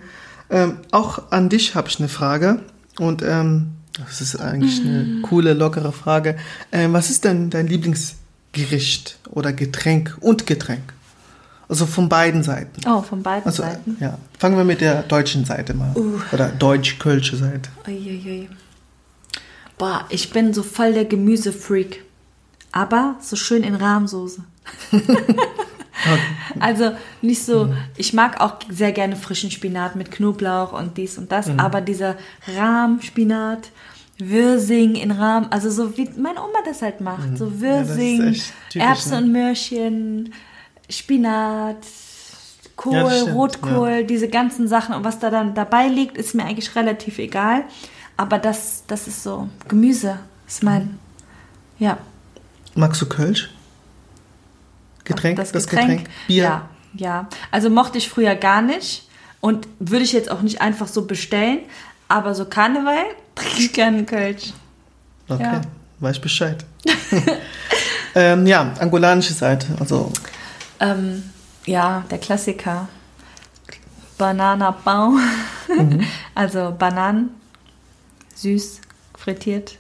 D: Ähm, auch an dich habe ich eine Frage und ähm, das ist eigentlich
C: Mhm.
D: eine coole, lockere Frage. Ähm, was ist denn dein Lieblingsgericht oder Getränk und Getränk? Also von beiden Seiten.
C: Oh, von beiden
D: Also,
C: Seiten.
D: ja. Fangen wir mit der deutschen Seite mal.
C: Uh.
D: Oder deutsch-kölsche Seite.
C: Uiuiui. Boah, ich bin so voll der Gemüsefreak. Aber so schön in Rahmsoße. also nicht so, ich mag auch sehr gerne frischen Spinat mit Knoblauch und dies und das, aber dieser Rahmspinat, Würsing in Rahm, also so wie meine Oma das halt macht. So
D: das ist
C: Würsing,
D: echt typisch,
C: Erbsen
D: ne?
C: und Möhrchen, Spinat, Kohl,
D: Ja,
C: Rotkohl, diese ganzen Sachen und was da dann dabei liegt, ist mir eigentlich relativ egal. Aber das, das ist so Gemüse, ist mein, ja.
D: Magst du Kölsch? Getränk?
C: Das Getränk,
D: Bier?
C: Ja, ja. Also mochte ich früher gar nicht und würde ich jetzt auch nicht einfach so bestellen. Aber so Karneval trinke ich gerne Kölsch.
D: Okay,
C: Ja.
D: weiß Bescheid. ähm, ja, angolanische Seite. Also,
C: Ähm, ja, der Klassiker. Bananabaum.
D: Mhm.
C: Also Bananen, süß, frittiert,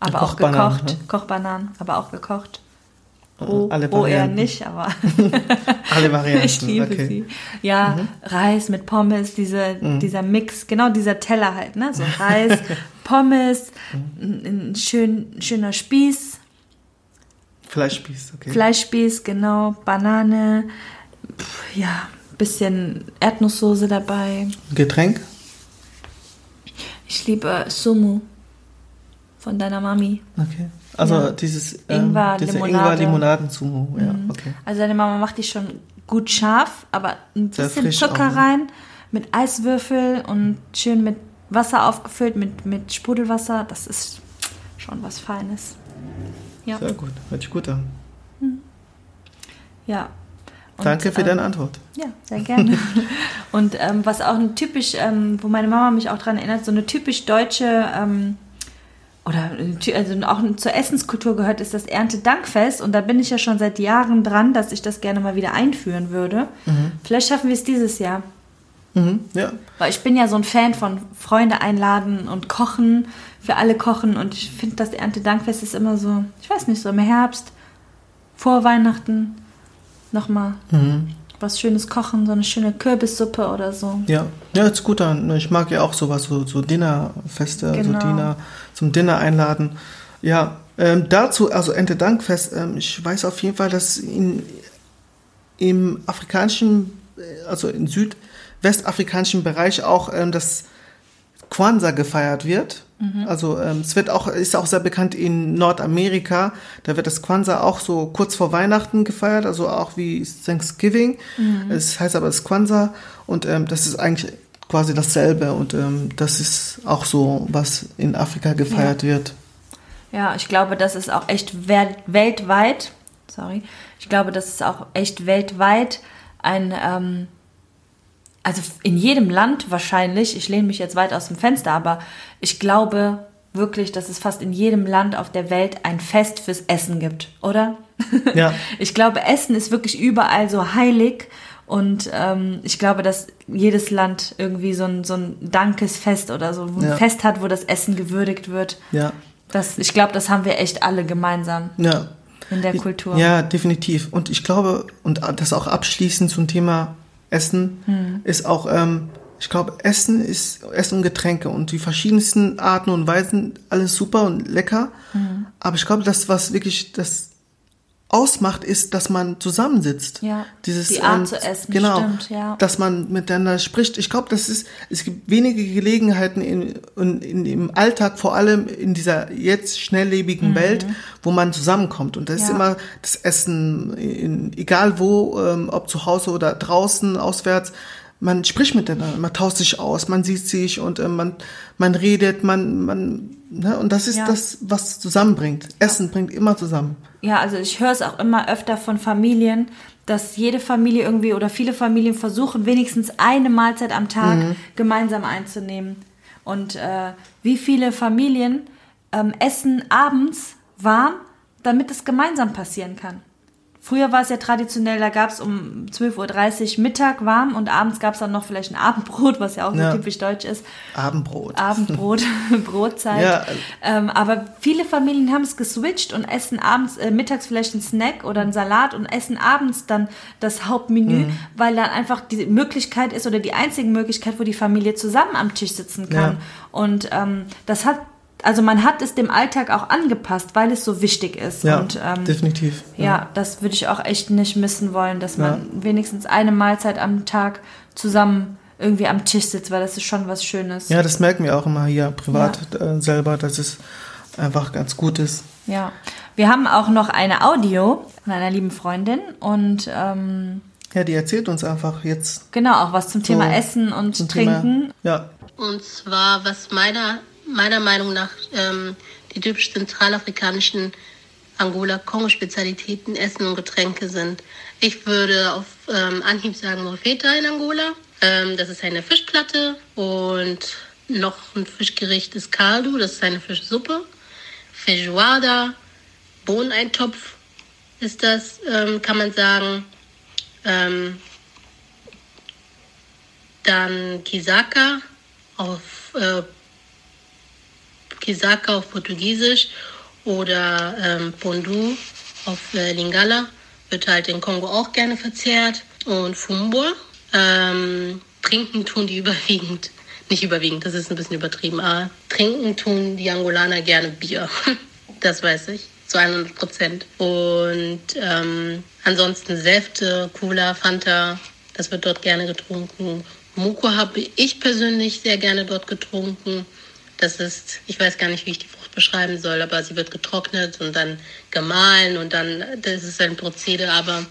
C: aber auch gekocht.
D: ne?
C: Kochbananen, aber auch gekocht. Roh,
D: alle
C: roh eher nicht, aber
D: alle Varianten.
C: ich liebe
D: okay. Mhm.
C: sie. Ja, Reis mit Pommes, diese, dieser Mix, genau dieser Teller halt, ne? So Reis, Pommes,
D: Mhm.
C: ein, ein schön, schöner Spieß,
D: Fleischspieß, okay.
C: Fleischspieß, genau, Banane, pf, ja, bisschen Erdnusssoße dabei.
D: Getränk?
C: Ich liebe Sumu von deiner Mami.
D: Okay. Also
C: Ja.
D: dieses ähm,
C: Ingwer,
D: diese
C: Limonade. Mhm.
D: Ja, okay.
C: Also deine Mama macht die schon gut scharf, aber ein bisschen Zucker
D: auch, ne?
C: rein, mit Eiswürfel und schön mit Wasser aufgefüllt, mit, mit Sprudelwasser. Das ist schon was Feines. Ja,
D: Sehr gut. Hört sich gut an.
C: ja. Und,
D: Danke für
C: ähm,
D: deine Antwort.
C: Ja, sehr gerne. und ähm, was auch ein typisch, ähm, wo meine Mama mich auch dran erinnert, so eine typisch deutsche ähm, oder also auch zur Essenskultur gehört, ist das Erntedankfest. Und da bin ich ja schon seit Jahren dran, dass ich das gerne mal wieder einführen würde. Vielleicht schaffen wir es dieses Jahr.
D: Mhm. Ja.
C: Weil ich bin ja so ein Fan von Freunde einladen und kochen, für alle kochen. Und ich finde, das Erntedankfest ist immer so, ich weiß nicht, so im Herbst, vor Weihnachten, nochmal
D: Mhm.
C: Was Schönes kochen, so eine schöne Kürbissuppe oder so.
D: Ja, ja, sich gut an. Ich mag ja auch sowas, so, so Dinnerfeste,
C: Genau.
D: so Dinner, zum Dinner einladen. Ja, ähm, dazu, also Ente Dankfest, ähm, ich weiß auf jeden Fall, dass in, im afrikanischen, äh, also im südwestafrikanischen Bereich auch ähm, das Kwanzaa gefeiert wird. Also ähm, es wird auch, ist auch sehr bekannt in Nordamerika. Da wird das Kwanzaa auch so kurz vor Weihnachten gefeiert, also auch wie Thanksgiving. Es heißt aber das Kwanzaa und ähm, das ist eigentlich quasi dasselbe und ähm, das ist auch so, was in Afrika gefeiert wird.
C: Ja, ich glaube, das ist auch echt wel weltweit, sorry, ich glaube, das ist auch echt weltweit ein, ähm, also in jedem Land wahrscheinlich, ich lehne mich jetzt weit aus dem Fenster, aber ich glaube wirklich, dass es fast in jedem Land auf der Welt ein Fest fürs Essen gibt, oder?
D: Ja.
C: Ich glaube, Essen ist wirklich überall so heilig und ähm, ich glaube, dass jedes Land irgendwie so ein, so ein Dankesfest oder so ein
D: Ja.
C: Fest hat, wo das Essen gewürdigt wird.
D: Ja.
C: Das, ich glaube, das haben wir echt alle gemeinsam
D: Ja.
C: in der Kultur.
D: Ja, definitiv. Und ich glaube, und das auch abschließend zum Thema Essen,
C: Hm.
D: ist auch, ähm, ich glaube, Essen ist Essen und Getränke und die verschiedensten Arten und Weisen, alles super und lecker.
C: Hm.
D: Aber ich glaube, das, was wirklich das ausmacht, ist, dass man zusammensitzt.
C: Ja,
D: Dieses,
C: die Art
D: ähm,
C: zu essen,
D: genau,
C: stimmt, ja.
D: dass man miteinander spricht. Ich glaube, das ist, es gibt wenige Gelegenheiten in, in, in, im Alltag, vor allem in dieser jetzt schnelllebigen Welt, wo man zusammenkommt. Und das ist
C: Mhm. Ja.
D: immer das Essen, in, egal wo, ähm, ob zu Hause oder draußen, auswärts. Man spricht miteinander, man tauscht sich aus, man sieht sich und äh, man, man redet, man, man, ne? und das ist
C: Ja.
D: das, was zusammenbringt. Essen bringt immer zusammen.
C: Ja, also ich höre es auch immer öfter von Familien, dass jede Familie irgendwie oder viele Familien versuchen, wenigstens eine Mahlzeit am Tag
D: Mhm.
C: gemeinsam einzunehmen. Und äh, wie viele Familien ähm, essen abends warm, damit es gemeinsam passieren kann. Früher war es ja traditionell, da gab es um 12.30 Uhr Mittag warm und abends gab es dann noch vielleicht ein Abendbrot, was ja auch
D: Ja.
C: so typisch deutsch ist.
D: Abendbrot.
C: Abendbrot, Brotzeit.
D: Ja.
C: Ähm, aber viele Familien haben es geswitcht und essen abends, äh, mittags vielleicht einen Snack oder einen Salat und essen abends dann das Hauptmenü,
D: Mhm.
C: weil dann einfach die Möglichkeit ist oder die einzige Möglichkeit, wo die Familie zusammen am Tisch sitzen kann.
D: Ja.
C: Und ähm, das hat, also man hat es dem Alltag auch angepasst, weil es so wichtig ist.
D: Ja,
C: und, ähm,
D: definitiv.
C: ja, das würde ich auch echt nicht missen wollen, dass man wenigstens eine Mahlzeit am Tag zusammen irgendwie am Tisch sitzt, weil das ist schon was Schönes.
D: Ja, das merken wir auch immer hier privat äh, selber, dass es einfach ganz gut ist.
C: Ja, wir haben auch noch eine Audio von einer lieben Freundin und ähm,
D: Ja, die erzählt uns einfach jetzt
C: genau auch was zum Thema
D: So,
C: Essen und
D: zum
C: Trinken.
D: Thema. Ja,
B: Und zwar, was meiner, meiner Meinung nach ähm, die typisch zentralafrikanischen Angola-Kongo-Spezialitäten Essen und Getränke sind. Ich würde auf ähm, Anhieb sagen Morfeta in Angola. Ähm, das ist eine Fischplatte und noch ein Fischgericht ist Caldo, das ist eine Fischsuppe. Feijoada, Bohneneintopf ist das, ähm, kann man sagen. Ähm, dann Kisaka auf äh, Kisaka auf Portugiesisch oder ähm, Pondu auf äh, Lingala wird halt in Kongo auch gerne verzehrt und Fumbua. Ähm, trinken tun die überwiegend, nicht überwiegend, das ist ein bisschen übertrieben, aber trinken tun die Angolaner gerne Bier. das weiß ich, zu 100 Prozent. Und ähm, ansonsten Säfte, Cola, Fanta, das wird dort gerne getrunken. Muko habe ich persönlich sehr gerne dort getrunken. Das ist, ich weiß gar nicht, wie ich die Frucht beschreiben soll, aber sie wird getrocknet und dann gemahlen und dann, das ist ein Prozedere, aber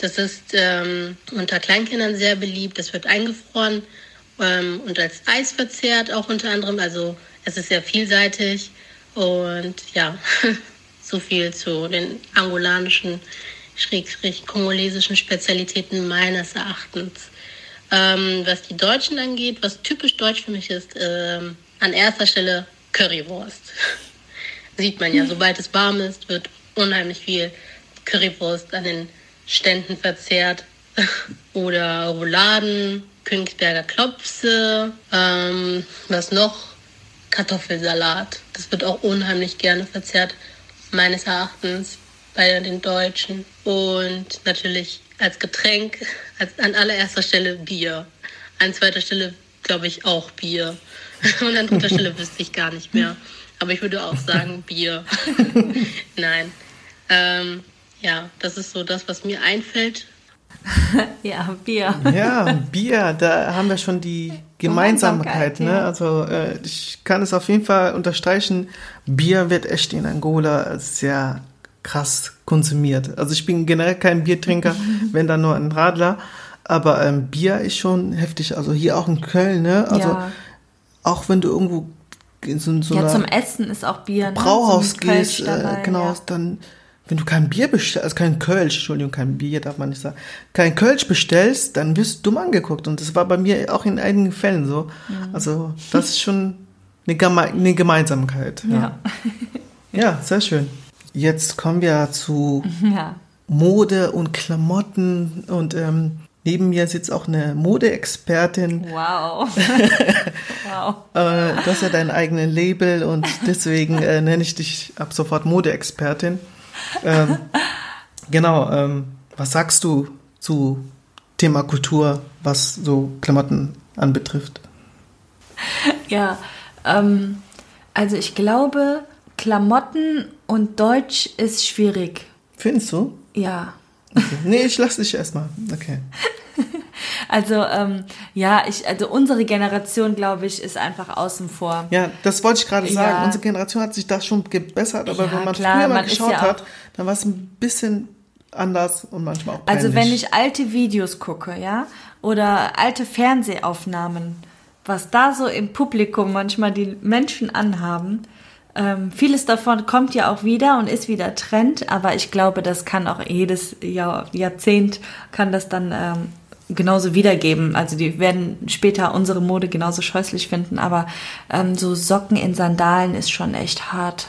B: das ist ähm, unter Kleinkindern sehr beliebt. Das wird eingefroren ähm, und als Eis verzehrt auch unter anderem. Also es ist sehr vielseitig und ja, so viel zu den angolanischen, schrägstrich kongolesischen Spezialitäten meines Erachtens. Ähm, was die Deutschen angeht, was typisch deutsch für mich ist, ähm, an erster Stelle Currywurst. Sieht man ja, sobald es warm ist, wird unheimlich viel Currywurst an den Ständen verzehrt. Oder Rouladen, Königsberger Klopse, ähm, was noch? Kartoffelsalat. Das wird auch unheimlich gerne verzehrt, meines Erachtens, bei den Deutschen. Und natürlich als Getränk, als, an allererster Stelle Bier. An zweiter Stelle, glaube ich, auch Bier. Und an dritter Stelle wüsste ich gar nicht mehr. Aber ich würde auch sagen Bier. Nein. Ähm, ja, das ist so das, was mir einfällt.
C: Ja, Bier.
D: ja, Bier, da haben wir schon die Gemeinsamkeit, ne? Also äh, ich kann es auf jeden Fall unterstreichen. Bier wird echt in Angola sehr krass konsumiert. Also ich bin generell kein Biertrinker, wenn dann nur ein Radler. Aber ähm, Bier ist schon heftig. Also hier auch in Köln, ne? Also
C: ja.
D: Auch wenn du irgendwo in so, so
C: ja, zum Essen ist auch Bier. Ne?
D: Brauhaus
C: So
D: gehst,
C: dabei,
D: äh, genau,
C: Ja.
D: dann, wenn du kein Bier bestellst, also kein Kölsch, Entschuldigung, kein Bier darf man nicht sagen, kein Kölsch bestellst, dann wirst du dumm angeguckt. Und das war bei mir auch in einigen Fällen so.
C: Mhm.
D: Also, das ist schon eine, Geme eine Gemeinsamkeit.
C: Ja.
D: ja, sehr schön. Jetzt kommen wir zu
C: ja.
D: Mode und Klamotten und ähm, neben mir sitzt auch eine Modeexpertin.
C: Wow. wow.
D: Äh, du hast ja dein eigenes Label und deswegen äh, nenne ich dich ab sofort Modeexpertin. Ähm, genau, ähm, was sagst du zu Thema Kultur, was so Klamotten anbetrifft?
C: Ja, ähm, also ich glaube, Klamotten und Deutsch ist schwierig.
D: Findest du?
C: Ja.
D: Okay. Nee, ich lasse dich erstmal. Okay.
C: Also ähm, ja, ich, also unsere Generation, glaube ich, ist einfach außen vor.
D: Ja, das wollte ich gerade sagen.
C: Ja.
D: Unsere Generation hat sich da schon gebessert, aber
C: Ja,
D: wenn man
C: klar,
D: früher mal
C: man
D: geschaut
C: ja
D: hat, dann war es ein bisschen anders und manchmal auch peinlich.
C: Also wenn ich alte Videos gucke, ja, oder alte Fernsehaufnahmen, was da so im Publikum manchmal die Menschen anhaben, ähm, vieles davon kommt ja auch wieder und ist wieder Trend, aber ich glaube, das kann auch jedes Jahr, Jahrzehnt kann das dann ähm, genauso wiedergeben. Also die werden später unsere Mode genauso scheußlich finden, aber ähm, so Socken in Sandalen ist schon echt hart.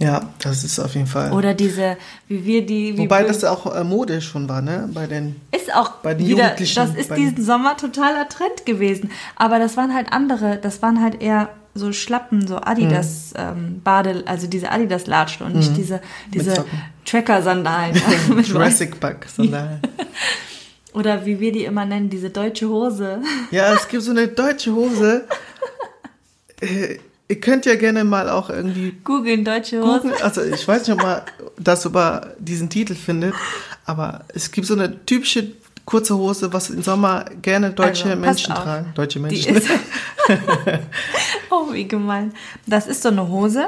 D: Ja, das ist auf jeden Fall.
C: Oder diese, wie wir die, wie
D: Wobei das auch äh, Mode schon war, ne? Bei den
C: Ist auch
D: Bei den
C: wieder,
D: Jugendlichen,
C: das ist diesen Sommer totaler Trend gewesen. Aber das waren halt andere, das waren halt eher so Schlappen, so Adidas ähm, Bade, also diese Adidas Latschen und nicht diese, diese
D: Socken.
C: Tracker-Sandalen. ja, mit
D: Jurassic Park Sandalen.
C: Oder wie wir die immer nennen, diese deutsche Hose.
D: Ja, es gibt so eine deutsche Hose. Äh, Ihr könnt ja gerne mal auch irgendwie
C: Googeln deutsche Hose.
D: googeln. Also ich weiß nicht, ob man das über diesen Titel findet, aber es gibt so eine typische kurze Hose, was im Sommer gerne deutsche
C: Also,
D: Menschen
C: auf.
D: tragen. Deutsche Menschen.
C: oh, wie gemein. Das ist so eine Hose,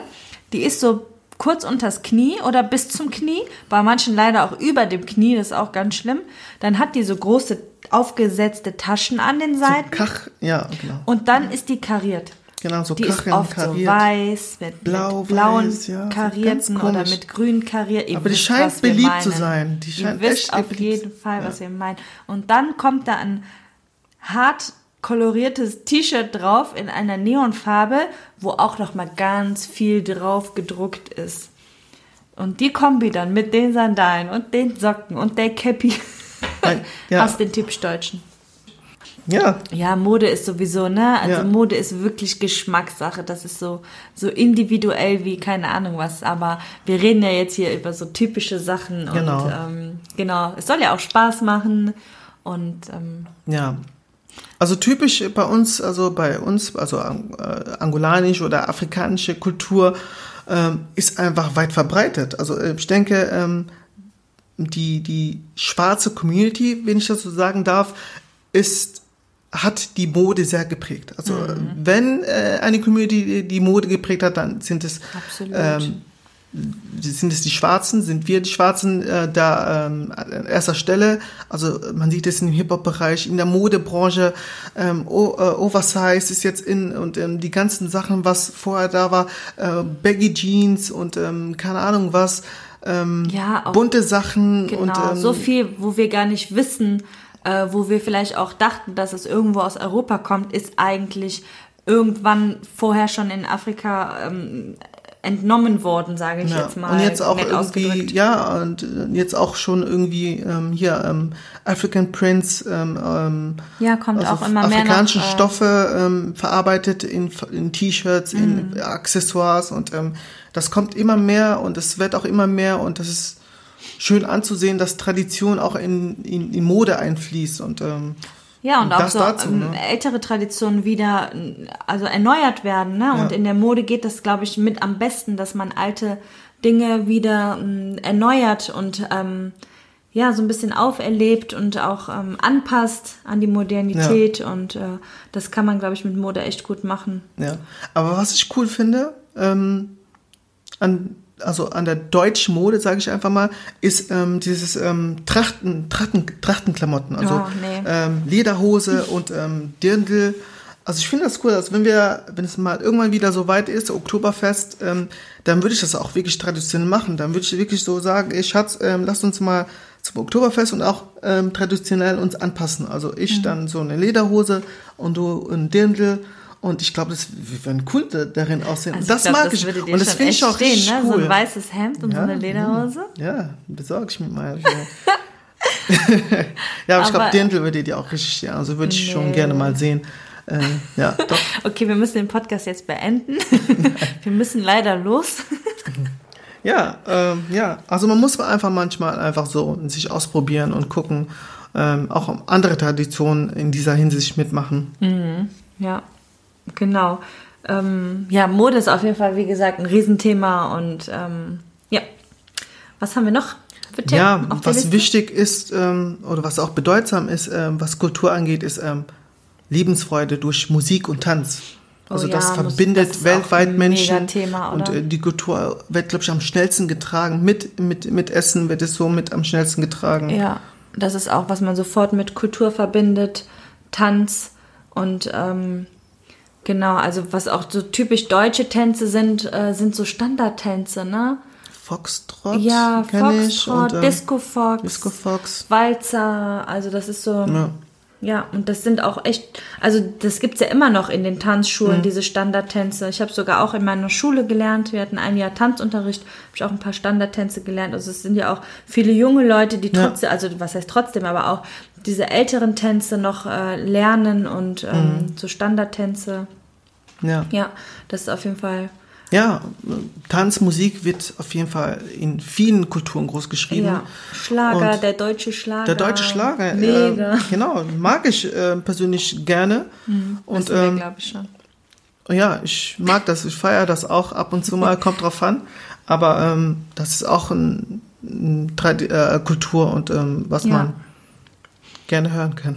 C: die ist so kurz unters Knie oder bis zum Knie, bei manchen leider auch über dem Knie, das ist auch ganz schlimm. Dann hat die so große aufgesetzte Taschen an den Seiten
D: Kach, ja, genau.
C: und dann ist die kariert.
D: Genau, so
C: Die ist
D: Kacheln
C: oft
D: kariert.
C: so weiß, mit,
D: Blau,
C: mit blauen
D: weiß, ja,
C: karierten oder mit grün kariert. Ihr
D: Aber die scheint beliebt zu sein. Die scheint
C: Ihr wisst auf jeden Fall, was
D: Ja.
C: wir meinen. Und dann kommt da ein hart koloriertes T-Shirt drauf in einer Neonfarbe, wo auch noch mal ganz viel drauf gedruckt ist. Und die Kombi dann mit den Sandalen und den Socken und der Cappy
D: ja.
C: aus den Typsdeutschen.
D: Ja,
C: Ja, Mode ist sowieso, ne? Also
D: Ja.
C: Mode ist wirklich Geschmackssache. Das ist so, so individuell wie keine Ahnung was. Aber wir reden ja jetzt hier über so typische Sachen.
D: Genau.
C: Und ähm, genau, es soll ja auch Spaß machen. Und ähm,
D: Ja. Also typisch bei uns, also bei uns, also äh, angolanische oder afrikanische Kultur ähm, ist einfach weit verbreitet. Also äh, ich denke, ähm, die, die schwarze Community, wenn ich das so sagen darf, ist hat die Mode sehr geprägt. Also wenn äh, eine Community die, Mode geprägt hat, dann sind es ähm, sind es die Schwarzen, sind wir die Schwarzen äh, da ähm, an erster Stelle. Also man sieht es im Hip-Hop-Bereich, in der Modebranche, ähm, o, äh, Oversize ist jetzt in und ähm, die ganzen Sachen, was vorher da war, äh, Baggy Jeans und ähm, keine Ahnung was, ähm,
C: Ja,
D: bunte Sachen
C: genau,
D: und ähm,
C: so viel, wo wir gar nicht wissen, äh, wo wir vielleicht auch dachten, dass es irgendwo aus Europa kommt, ist eigentlich irgendwann vorher schon in Afrika ähm, entnommen worden, sage ich
D: Ja,
C: jetzt mal.
D: und jetzt auch irgendwie,
C: ausgedrückt.
D: ja, und äh, jetzt auch schon irgendwie ähm, hier ähm, African Prince, ähm, ähm,
C: Ja, kommt
D: also
C: auch immer mehr
D: afrikanische
C: noch, äh,
D: Stoffe ähm, verarbeitet in, in T-Shirts, in
C: Mhm.
D: Accessoires und ähm, das kommt immer mehr und es wird auch immer mehr und das ist schön anzusehen, dass Tradition auch in, in, in Mode einfließt und ähm,
C: Ja, und auch
D: das
C: so
D: dazu,
C: ähm,
D: ne?
C: ältere Traditionen wieder also erneuert werden. Ne? Und
D: Ja.
C: in der Mode geht das, glaube ich, mit am besten, dass man alte Dinge wieder ähm, erneuert und ähm, ja, so ein bisschen auferlebt und auch ähm, anpasst an die Modernität. Ja. Und äh, das kann man, glaube ich, mit Mode echt gut machen.
D: Ja, aber was ich cool finde, ähm, an, also an der deutschen Mode, sage ich einfach mal, ist ähm, dieses ähm, Trachten, Trachten, Trachtenklamotten. Also oh, nee. ähm, Lederhose und ähm, Dirndl. Also ich finde das cool, also wenn wir, wenn es mal irgendwann wieder so weit ist, Oktoberfest, ähm, dann würde ich das auch wirklich traditionell machen. Dann würde ich wirklich so sagen, ey Schatz, ähm, lasst uns mal zum Oktoberfest und auch ähm, traditionell uns anpassen. Also ich mhm. dann so eine Lederhose und du ein Dirndl. Und ich glaube, das wir werden cool darin aussehen. Also das glaub, mag das ich. Und das finde ich auch stehen, richtig ne? cool.
C: So ein weißes Hemd und ja, so eine Lederhose.
D: Ja, besorge ich mir mal. ja, aber, ich glaube, Dirndl würde dir auch richtig stehen. Also würde ich nee. schon gerne mal sehen. Äh, ja, doch.
C: Okay, wir müssen den Podcast jetzt beenden. wir müssen leider los.
D: Ja, ähm, ja. Also man muss einfach manchmal einfach so sich ausprobieren und gucken, ähm, auch andere Traditionen in dieser Hinsicht mitmachen.
C: Mhm. Ja, genau. Ähm, ja, Mode ist auf jeden Fall, wie gesagt, ein Riesenthema und ähm, ja. Was haben wir noch?
D: Für Themen ja, was Liste? wichtig ist ähm, oder was auch bedeutsam ist, ähm, was Kultur angeht, ist Lebensfreude durch Musik und Tanz. Also oh ja, das verbindet das weltweit Menschen Thema, und äh, die Kultur wird, glaube ich, am schnellsten getragen. Mit, mit, mit Essen wird es so mit am schnellsten getragen.
C: Ja, das ist auch, was man sofort mit Kultur verbindet. Tanz und ähm, genau, also was auch so typisch deutsche Tänze sind, äh, sind so Standardtänze, ne?
D: Foxtrot.
C: Ja, Foxtrot,
D: ähm,
C: Disco Fox,
D: Disco Fox,
C: Walzer, also das ist so. Ja. Ja, und das sind auch echt, also das gibt es ja immer noch in den Tanzschulen, mhm. diese Standardtänze. Ich habe sogar auch in meiner Schule gelernt, wir hatten ein Jahr Tanzunterricht, habe ich auch ein paar Standardtänze gelernt. Also es sind ja auch viele junge Leute, die trotzdem, ja. also was heißt trotzdem, aber auch diese älteren Tänze noch äh, lernen und ähm, mhm. so Standardtänze. Ja. Ja, das ist auf jeden Fall
D: ja, Tanz, Musik wird auf jeden Fall in vielen Kulturen groß geschrieben. Ja,
C: Schlager, Und der deutsche Schlager.
D: Der deutsche Schlager, Mega. Äh, genau, mag ich äh, persönlich gerne.
C: Mhm, und ähm, glaube ich schon.
D: Ja, ich mag das, ich feiere das auch ab und zu mal, kommt drauf an. Aber ähm, das ist auch ein, ein äh, Kultur und ähm, was ja. man gerne hören kann.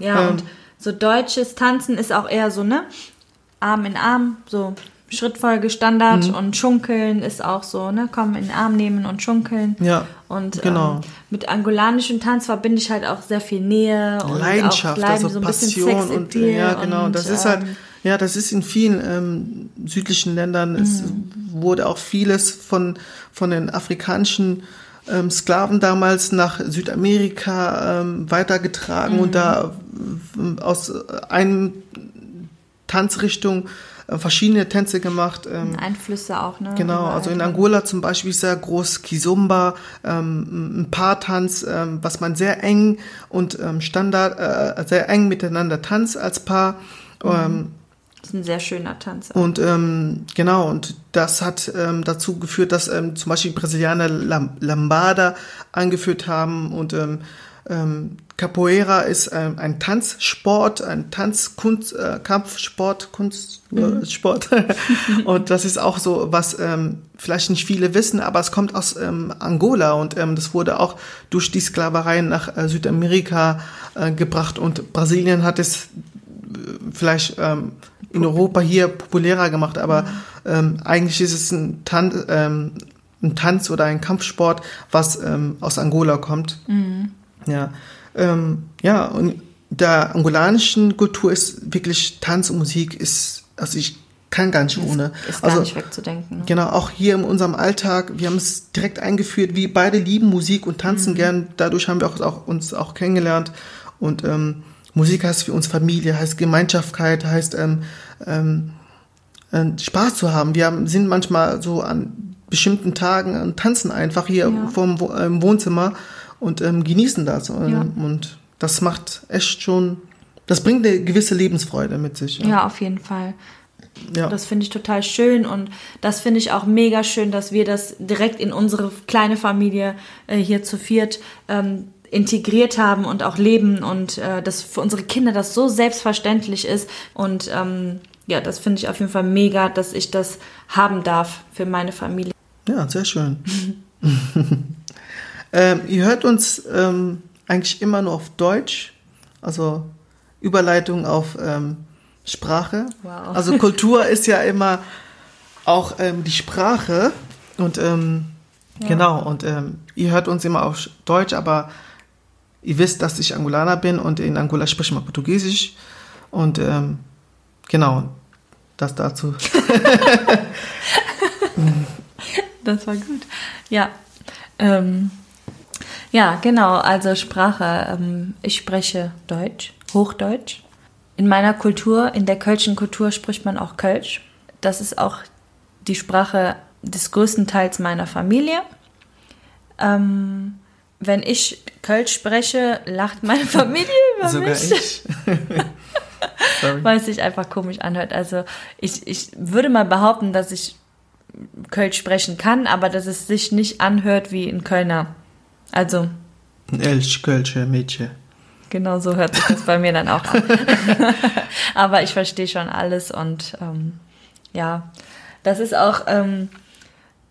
C: Ja, ja und ähm, so deutsches Tanzen ist auch eher so, ne? Arm in Arm, so Schrittfolge Standard mhm. und Schunkeln ist auch so, ne? Komm in den Arm nehmen und schunkeln.
D: Ja.
C: Und genau. Ähm, mit angolanischem Tanz verbinde ich halt auch sehr viel Nähe und
D: Leidenschaft, auch also so ein Passion und ja, genau. Und, das ist halt, ähm, ja, das ist in vielen ähm, südlichen Ländern. Mhm. Es wurde auch vieles von von den afrikanischen ähm, Sklaven damals nach Südamerika ähm, weitergetragen mhm. und da äh, aus einem Tanzrichtung äh, verschiedene Tänze gemacht.
C: Ähm, Einflüsse auch, ne?
D: Genau, also in Angola zum Beispiel sehr groß Kizumba, ähm, ein Paartanz, ähm, was man sehr eng und ähm, Standard, äh, sehr eng miteinander tanzt als Paar. Mhm.
C: Ähm, ist ein sehr schöner Tanz.
D: Auch. Und ähm, genau, und das hat ähm, dazu geführt, dass ähm, zum Beispiel Brasilianer Lambada eingeführt haben und ähm, ähm, Capoeira ist ähm, ein Tanzsport, ein Tanzkunst, äh, Kampfsport, Kunstsport. Äh, mhm. und das ist auch so, was ähm, vielleicht nicht viele wissen, aber es kommt aus ähm, Angola und ähm, das wurde auch durch die Sklaverei nach äh, Südamerika äh, gebracht und Brasilien hat es vielleicht ähm, in Europa hier populärer gemacht, aber mhm. ähm, eigentlich ist es ein, Tan ähm, ein Tanz oder ein Kampfsport, was ähm, aus Angola kommt. Mhm. Ja, ähm, ja, und der angolanischen Kultur ist wirklich Tanz und Musik ist, also ich kann gar nicht ohne.
C: Ist, ist gar also, nicht wegzudenken.
D: Ne? Genau, auch hier in unserem Alltag, wir haben es direkt eingeführt, wir beide lieben Musik und tanzen mhm. gern, dadurch haben wir auch, auch, uns auch kennengelernt und ähm, Musik heißt für uns Familie, heißt Gemeinschaftkeit, heißt ähm, ähm, äh, Spaß zu haben. Wir haben, sind manchmal so an bestimmten Tagen und tanzen einfach hier ja. vor dem Wohnzimmer und ähm, genießen das. Und, ja. und das macht echt schon, das bringt eine gewisse Lebensfreude mit sich.
C: Ja, ja auf jeden Fall. Ja. Das finde ich total schön und das finde ich auch mega schön, dass wir das direkt in unsere kleine Familie äh, hier zu viert ähm, integriert haben und auch leben und äh, dass für unsere Kinder das so selbstverständlich ist und ähm, ja, das finde ich auf jeden Fall mega, dass ich das haben darf für meine Familie.
D: Ja, sehr schön. Ähm, ihr hört uns ähm, eigentlich immer nur auf Deutsch, also Überleitung auf ähm, Sprache.
C: Wow.
D: Also Kultur ist ja immer auch ähm, die Sprache und ähm, genau und ihr hört uns immer auf Deutsch, aber ihr wisst, dass ich Angolaner bin und in Angola spreche ich mal Portugiesisch und ähm, genau das dazu.
C: Das war gut. Ja. Ähm, ja, genau. Also Sprache. Ähm, ich spreche Deutsch, Hochdeutsch. In meiner Kultur, in der kölschen Kultur spricht man auch Kölsch. Das ist auch die Sprache des größten Teils meiner Familie. Ähm, wenn ich Kölsch spreche, lacht meine Familie über
D: Sogar
C: mich
D: ich.
C: Weil es sich einfach komisch anhört. Also ich, ich würde mal behaupten, dass ich Kölsch sprechen kann, aber dass es sich nicht anhört wie ein Kölner. Also
D: Elch, Kölsche, Mädchen.
C: genau so hört sich das bei mir dann auch an. aber ich verstehe schon alles und ähm, ja, das ist auch ähm,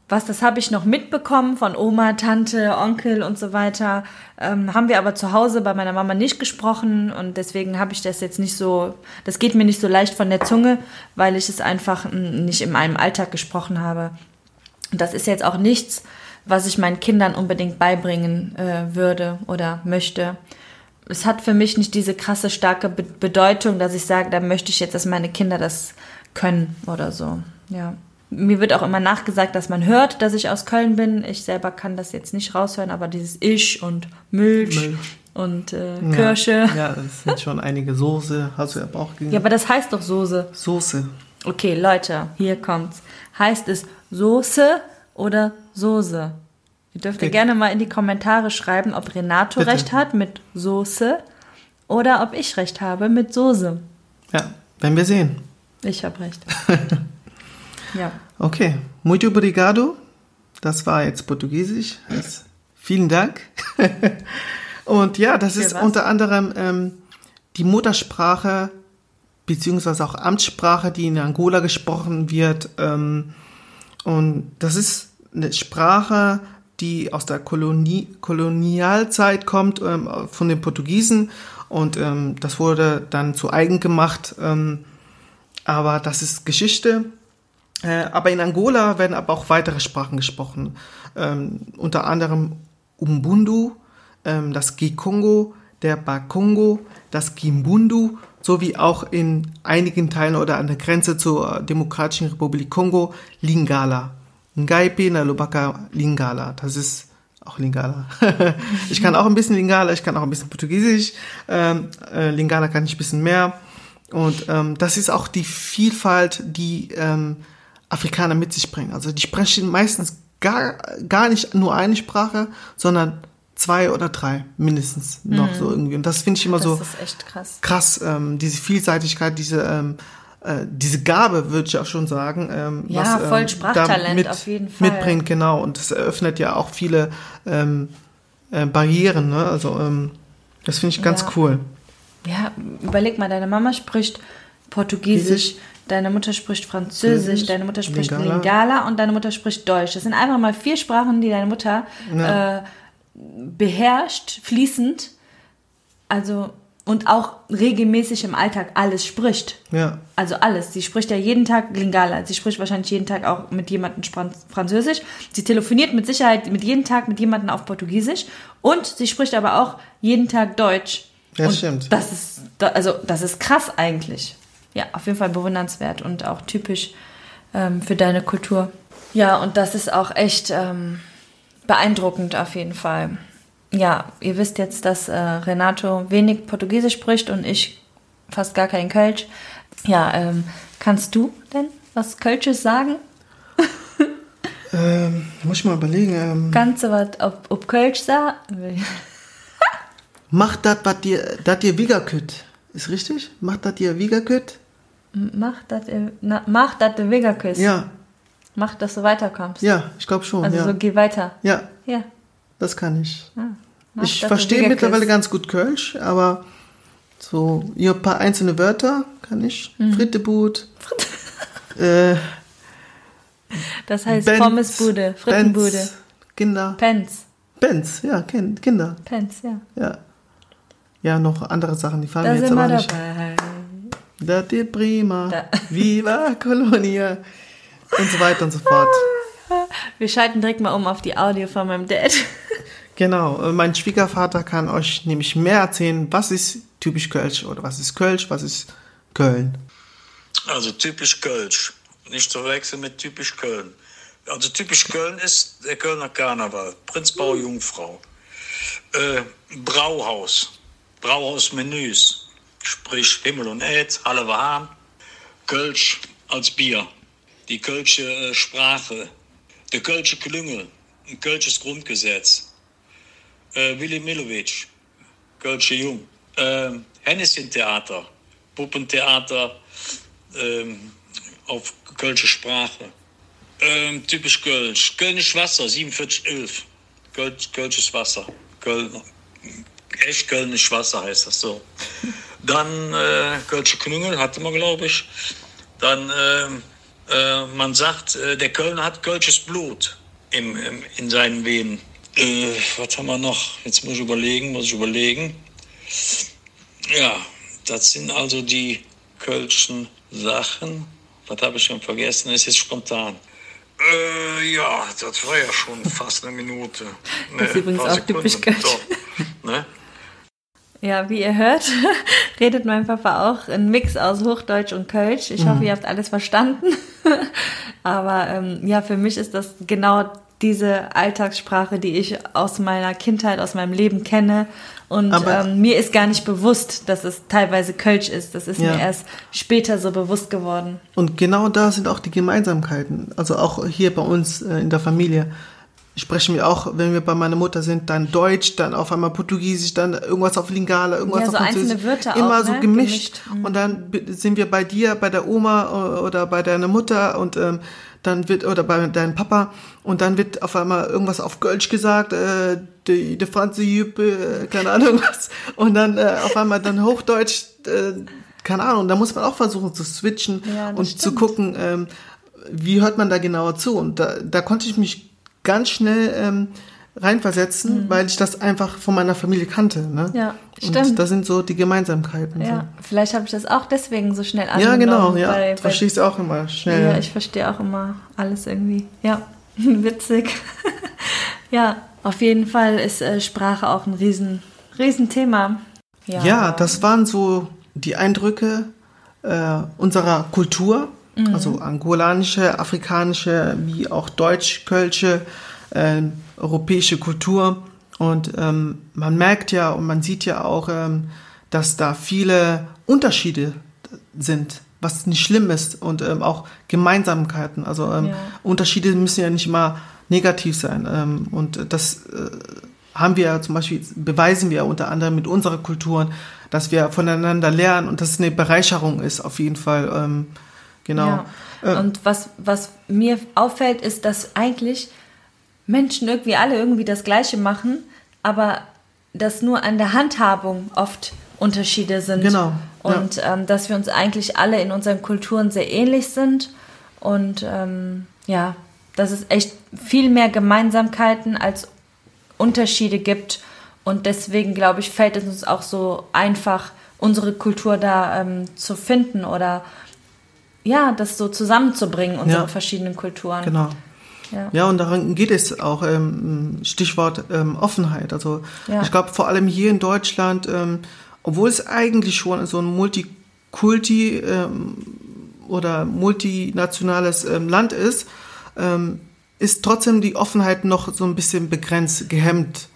C: was, das habe ich noch mitbekommen von Oma, Tante, Onkel und so weiter. Ähm, haben wir aber zu Hause bei meiner Mama nicht gesprochen und deswegen habe ich das jetzt nicht so, das geht mir nicht so leicht von der Zunge, weil ich es einfach nicht in meinem Alltag gesprochen habe. Und das ist jetzt auch nichts, was ich meinen Kindern unbedingt beibringen äh, würde oder möchte. Es hat für mich nicht diese krasse, starke Be Bedeutung, dass ich sage, da möchte ich jetzt, dass meine Kinder das können oder so. Ja. Mir wird auch immer nachgesagt, dass man hört, dass ich aus Köln bin. Ich selber kann das jetzt nicht raushören, aber dieses Ich und Milch,
D: Milch.
C: und äh, Kirsche.
D: Ja, ja, das sind schon einige Soße. Hast du ja auch gegeben?
C: Ja, aber das heißt doch Soße.
D: Soße.
C: Okay, Leute, hier kommt's. Heißt es Soße oder Soße? Ihr dürft ja
D: Okay.
C: gerne mal in die Kommentare schreiben, ob Renato
D: Bitte.
C: recht hat mit Soße oder ob ich recht habe mit Soße.
D: Ja, werden wir sehen.
C: Ich habe recht. ja.
D: Okay, muito obrigado. Das war jetzt Portugiesisch. Das, vielen Dank. Und ja, das
C: Für
D: ist
C: was?
D: unter anderem ähm, die Muttersprache beziehungsweise auch Amtssprache, die in Angola gesprochen wird. Ähm, und das ist eine Sprache, die aus der Kolonie, Kolonialzeit kommt, ähm, von den Portugiesen. Und ähm, das wurde dann zu eigen gemacht. Ähm, aber das ist Geschichte. Äh, aber in Angola werden aber auch weitere Sprachen gesprochen. Ähm, unter anderem Umbundu, ähm, das Gikongo, der Bakongo, das Kimbundu, sowie auch in einigen Teilen oder an der Grenze zur Demokratischen Republik Kongo Lingala. Ngaipi na Lubaka Lingala. Das ist auch Lingala. ich kann auch ein bisschen Lingala, ich kann auch ein bisschen Portugiesisch. Ähm, äh, Lingala kann ich ein bisschen mehr. Und ähm, das ist auch die Vielfalt, die ähm, Afrikaner mit sich bringen. Also die sprechen meistens gar, gar nicht nur eine Sprache, sondern zwei oder drei mindestens noch so irgendwie. Und das finde ich immer
C: Das
D: so
C: ist echt krass.
D: krass, ähm, diese Vielseitigkeit, diese, ähm, äh, diese Gabe, würde ich auch schon sagen. Ähm,
C: Ja,
D: ähm,
C: voll Sprachtalent auf jeden Fall.
D: Mitbringt, genau. Und das eröffnet ja auch viele ähm, äh, Barrieren. Ne? Also ähm, das finde ich ganz
C: Ja.
D: cool.
C: Ja, überleg mal, deine Mama spricht Portugiesisch, deine Mutter spricht Französisch,
D: Französisch,
C: deine Mutter spricht
D: Lingala.
C: Lingala. und deine Mutter spricht Deutsch. Das sind einfach mal vier Sprachen, die deine Mutter
D: Ja.
C: äh, beherrscht, fließend, also und auch regelmäßig im Alltag alles spricht.
D: Ja.
C: Also alles. Sie spricht ja jeden Tag Lingala. Sie spricht wahrscheinlich jeden Tag auch mit jemandem Französisch. Sie telefoniert mit Sicherheit mit jeden Tag mit jemandem auf Portugiesisch. Und sie spricht aber auch jeden Tag Deutsch.
D: Ja,
C: und
D: stimmt.
C: Das ist, also das ist krass eigentlich. Ja, auf jeden Fall bewundernswert und auch typisch ähm, für deine Kultur. Ja, und das ist auch echt ähm, beeindruckend auf jeden Fall. Ja, ihr wisst jetzt, dass äh, Renato wenig Portugiesisch spricht und ich fast gar kein Kölsch. Ja, ähm, kannst du denn was Kölsches sagen?
D: Ähm, muss ich mal überlegen. Ähm,
C: Kannst du was ob, ob Kölsch sagen?
D: macht das, was dir, das dir könnt. Ist richtig? Macht das dir könnt?
C: Mach, dass ihr- na, mach, dass du küsst.
D: Ja,
C: Mach, dass du weiterkommst.
D: ja, ich glaube schon.
C: Also
D: ja.
C: so geh weiter.
D: ja,
C: Ja.
D: das kann ich.
C: Mach,
D: ich
C: dass du
D: verstehe mittlerweile
C: küsst.
D: ganz gut Kölsch, aber so hier ein paar einzelne Wörter kann ich.
C: Mhm.
D: Frittebut. äh,
C: Das heißt
D: Benz,
C: Pommesbude, Frittenbude,
D: Benz, Kinder.
C: Pens.
D: Bands, ja, kind, Kinder.
C: Pens, ja.
D: Ja. Ja, noch andere Sachen, die fallen
C: Da
D: mir jetzt aber nicht.
C: dabei.
D: Das ist prima.
C: Da.
D: Viva Colonia. Und so weiter und so fort.
C: Wir schalten direkt mal um auf die Audio von meinem Dad.
D: Genau, äh, mein Schwiegervater kann euch nämlich mehr erzählen, was ist typisch Kölsch oder was ist Kölsch, was ist Köln.
E: Also typisch Kölsch. Nicht zu verwechseln mit typisch Köln. Also typisch Köln ist der Kölner Karneval. Prinzbau Jungfrau. Äh, Brauhaus. Brauhausmenüs. Sprich Himmel und Erd, Halle Wahn. Kölsch als Bier. Die Kölsche äh, Sprache. Der Kölsche Klüngel. Ein Kölsches Grundgesetz. Äh, Willy Milovic. Kölsche Jung. Ähm, Henneschen-Theater. Puppentheater ähm, auf Kölsche Sprache. Ähm, typisch Kölsch. Kölnisch Wasser, 4711. Kölsch, Kölsches Wasser. Köln, echt Kölnisch Wasser heißt das so. Dann äh, Kölsche Knüngel hatte man, glaube ich. Dann, ähm, äh, man sagt, äh, der Kölner hat Kölsches Blut im, im, in seinen Venen. Äh, was haben wir noch? Jetzt muss ich überlegen, muss ich überlegen. Ja, das sind also die Kölschen Sachen. Was habe ich schon vergessen? Ist jetzt spontan. Äh, ja, das war ja schon fast eine Minute.
C: Das ist
E: Ne,
C: übrigens auch
E: Sekunden.
C: typisch Kölsch.
E: So, ne?
C: Ja, wie ihr hört, redet mein Papa auch ein Mix aus Hochdeutsch und Kölsch. Ich hoffe, ihr habt alles verstanden. Aber ähm, ja, für mich ist das genau diese Alltagssprache, die ich aus meiner Kindheit, aus meinem Leben kenne. Und ähm, mir ist gar nicht bewusst, dass es teilweise Kölsch ist. Das ist
D: Ja.
C: mir erst später so bewusst geworden.
D: Und genau da sind auch die Gemeinsamkeiten. Also auch hier bei uns äh, in der Familie sprechen wir auch, wenn wir bei meiner Mutter sind, dann Deutsch, dann auf einmal Portugiesisch, dann irgendwas auf Lingala, irgendwas
C: Ja,
D: auf
C: so einzelne
D: Französisch.
C: Wörter
D: Immer
C: auch,
D: so
C: ne?
D: gemischt.
C: Gemischt. Mhm.
D: Und dann sind wir bei dir, bei der Oma äh, oder bei deiner Mutter und ähm, dann wird, oder bei deinem Papa, und dann wird auf einmal irgendwas auf Kölsch gesagt, äh, die, die Franze Jüppe, äh, keine Ahnung was. Und dann äh, auf einmal dann Hochdeutsch, äh, keine Ahnung, da muss man auch versuchen zu switchen
C: Ja,
D: und zu
C: stimmt.
D: gucken, ähm, wie hört man da genauer zu. Und da, da konnte ich mich ganz schnell ähm, reinversetzen, weil ich das einfach von meiner Familie kannte. Ne?
C: Mhm. Ja,
D: und
C: stimmt.
D: das sind so die Gemeinsamkeiten.
C: Ja, vielleicht habe ich das auch deswegen so schnell
D: so.
C: angenommen.
D: ja genau, ja.
C: weil-
D: Verstehst du auch immer schnell.
C: Ja, ich verstehe auch immer alles irgendwie. Ja, witzig. ja, auf jeden Fall ist äh, Sprache auch ein riesen, riesen Thema. Ja,
D: Ja, das waren so die Eindrücke äh, unserer Kultur,
C: Mhm.
D: also angolanische, afrikanische, wie auch deutsch-kölsche, äh, europäische Kultur. Und ähm, man merkt ja und man sieht ja auch, ähm, dass da viele Unterschiede sind, was nicht schlimm ist und ähm, auch Gemeinsamkeiten. Also ähm,
C: Ja.
D: Unterschiede müssen ja nicht immer negativ sein. Ähm, und das äh, haben wir ja zum Beispiel, beweisen wir unter anderem mit unserer Kulturen, dass wir voneinander lernen und dass es eine Bereicherung ist, auf jeden Fall. Ähm, genau.
C: Ja. Und was, was mir auffällt, ist, dass eigentlich Menschen irgendwie alle irgendwie das Gleiche machen, aber dass nur an der Handhabung oft Unterschiede sind.
D: Genau, ja.
C: Und ähm, dass wir uns eigentlich alle in unseren Kulturen sehr ähnlich sind. Und ähm, ja, dass es echt viel mehr Gemeinsamkeiten als Unterschiede gibt. Und deswegen, glaube ich, fällt es uns auch so einfach, unsere Kultur da ähm, zu finden oder ja, das so zusammenzubringen, unsere
D: Ja.
C: verschiedenen Kulturen.
D: Genau.
C: Ja.
D: Ja, und daran geht es auch, ähm, Stichwort ähm, Offenheit. Also
C: Ja.
D: ich glaube vor allem hier in Deutschland, ähm, obwohl es eigentlich schon so ein Multikulti ähm, oder multinationales ähm, Land ist, ähm, ist trotzdem die Offenheit noch so ein bisschen begrenzt, gehemmt.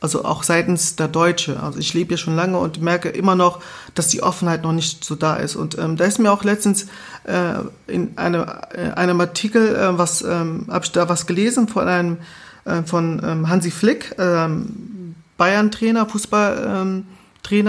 D: Also auch seitens der Deutsche. Also ich lebe hier schon lange und merke immer noch, dass die Offenheit noch nicht so da ist. Und ähm, da ist mir auch letztens äh, in einem, äh, einem Artikel, äh, was ähm, habe ich da was gelesen von einem äh, von ähm, Hansi Flick, ähm, Bayern-Trainer, Fußballtrainer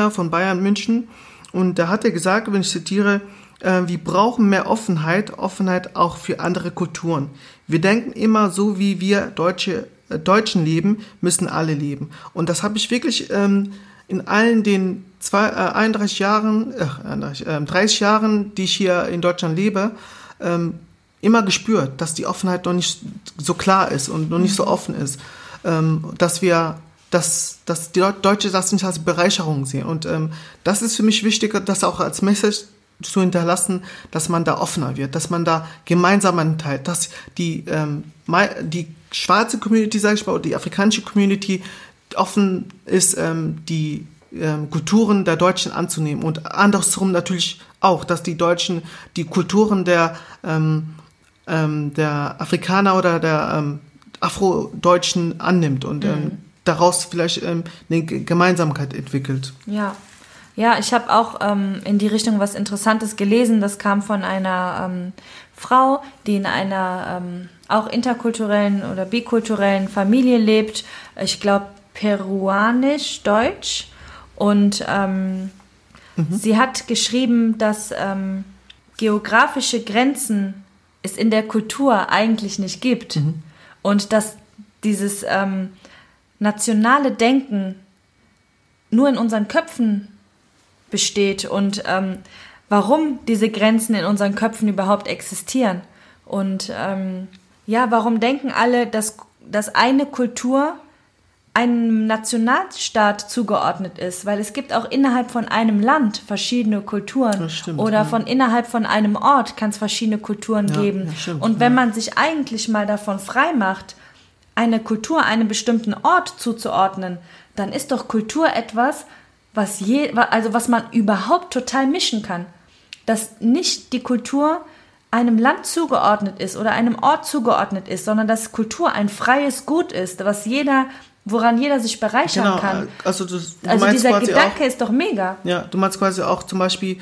D: ähm, von Bayern München. Und da hat er gesagt, wenn ich zitiere, äh, wir brauchen mehr Offenheit, Offenheit auch für andere Kulturen. Wir denken immer so, wie wir Deutsche, Deutschen leben, müssen alle leben. Und das habe ich wirklich ähm, in allen den zwei, äh, 31 Jahren, äh, 31, äh, 30 Jahren, die ich hier in Deutschland lebe, ähm, immer gespürt, dass die Offenheit noch nicht so klar ist und noch nicht so offen ist. ähm, dass wir dass, dass die Deutsche das nicht als Bereicherung sehen. Und ähm, das ist für mich wichtiger, das auch als Message zu hinterlassen, dass man da offener wird, dass man da gemeinsam teilt, dass die, ähm, die schwarze Community, sage ich mal, oder die afrikanische Community offen ist, ähm, die ähm, Kulturen der Deutschen anzunehmen und andersrum natürlich auch, dass die Deutschen die Kulturen der, ähm, ähm, der Afrikaner oder der ähm, Afrodeutschen annimmt und ähm, mhm. daraus vielleicht eine Gemeinsamkeit entwickelt.
C: Ja, ja, ich habe auch ähm, in die Richtung was Interessantes gelesen. Das kam von einer ähm, Frau, die in einer ähm, auch interkulturellen oder bikulturellen Familie lebt. Ich glaube peruanisch-deutsch. Und ähm, mhm. sie hat geschrieben, dass ähm, geografische Grenzen es in der Kultur eigentlich nicht gibt. Mhm. Und dass dieses ähm, nationale Denken nur in unseren Köpfen besteht und ähm, warum diese Grenzen in unseren Köpfen überhaupt existieren. Und ähm, ja, warum denken alle, dass, dass eine Kultur einem Nationalstaat zugeordnet ist, weil es gibt auch innerhalb von einem Land verschiedene Kulturen stimmt, oder ja. von innerhalb von einem Ort kann es verschiedene Kulturen ja, geben. Ja, stimmt, und wenn man sich eigentlich mal davon frei macht, eine Kultur einem bestimmten Ort zuzuordnen, dann ist doch Kultur etwas, was je, also was man überhaupt total mischen kann. Dass nicht die Kultur einem Land zugeordnet ist oder einem Ort zugeordnet ist, sondern dass Kultur ein freies Gut ist, was jeder, woran jeder sich bereichern genau, kann.
D: Also, du, du
C: also dieser Gedanke auch, ist doch mega.
D: Ja, du meinst quasi auch zum Beispiel,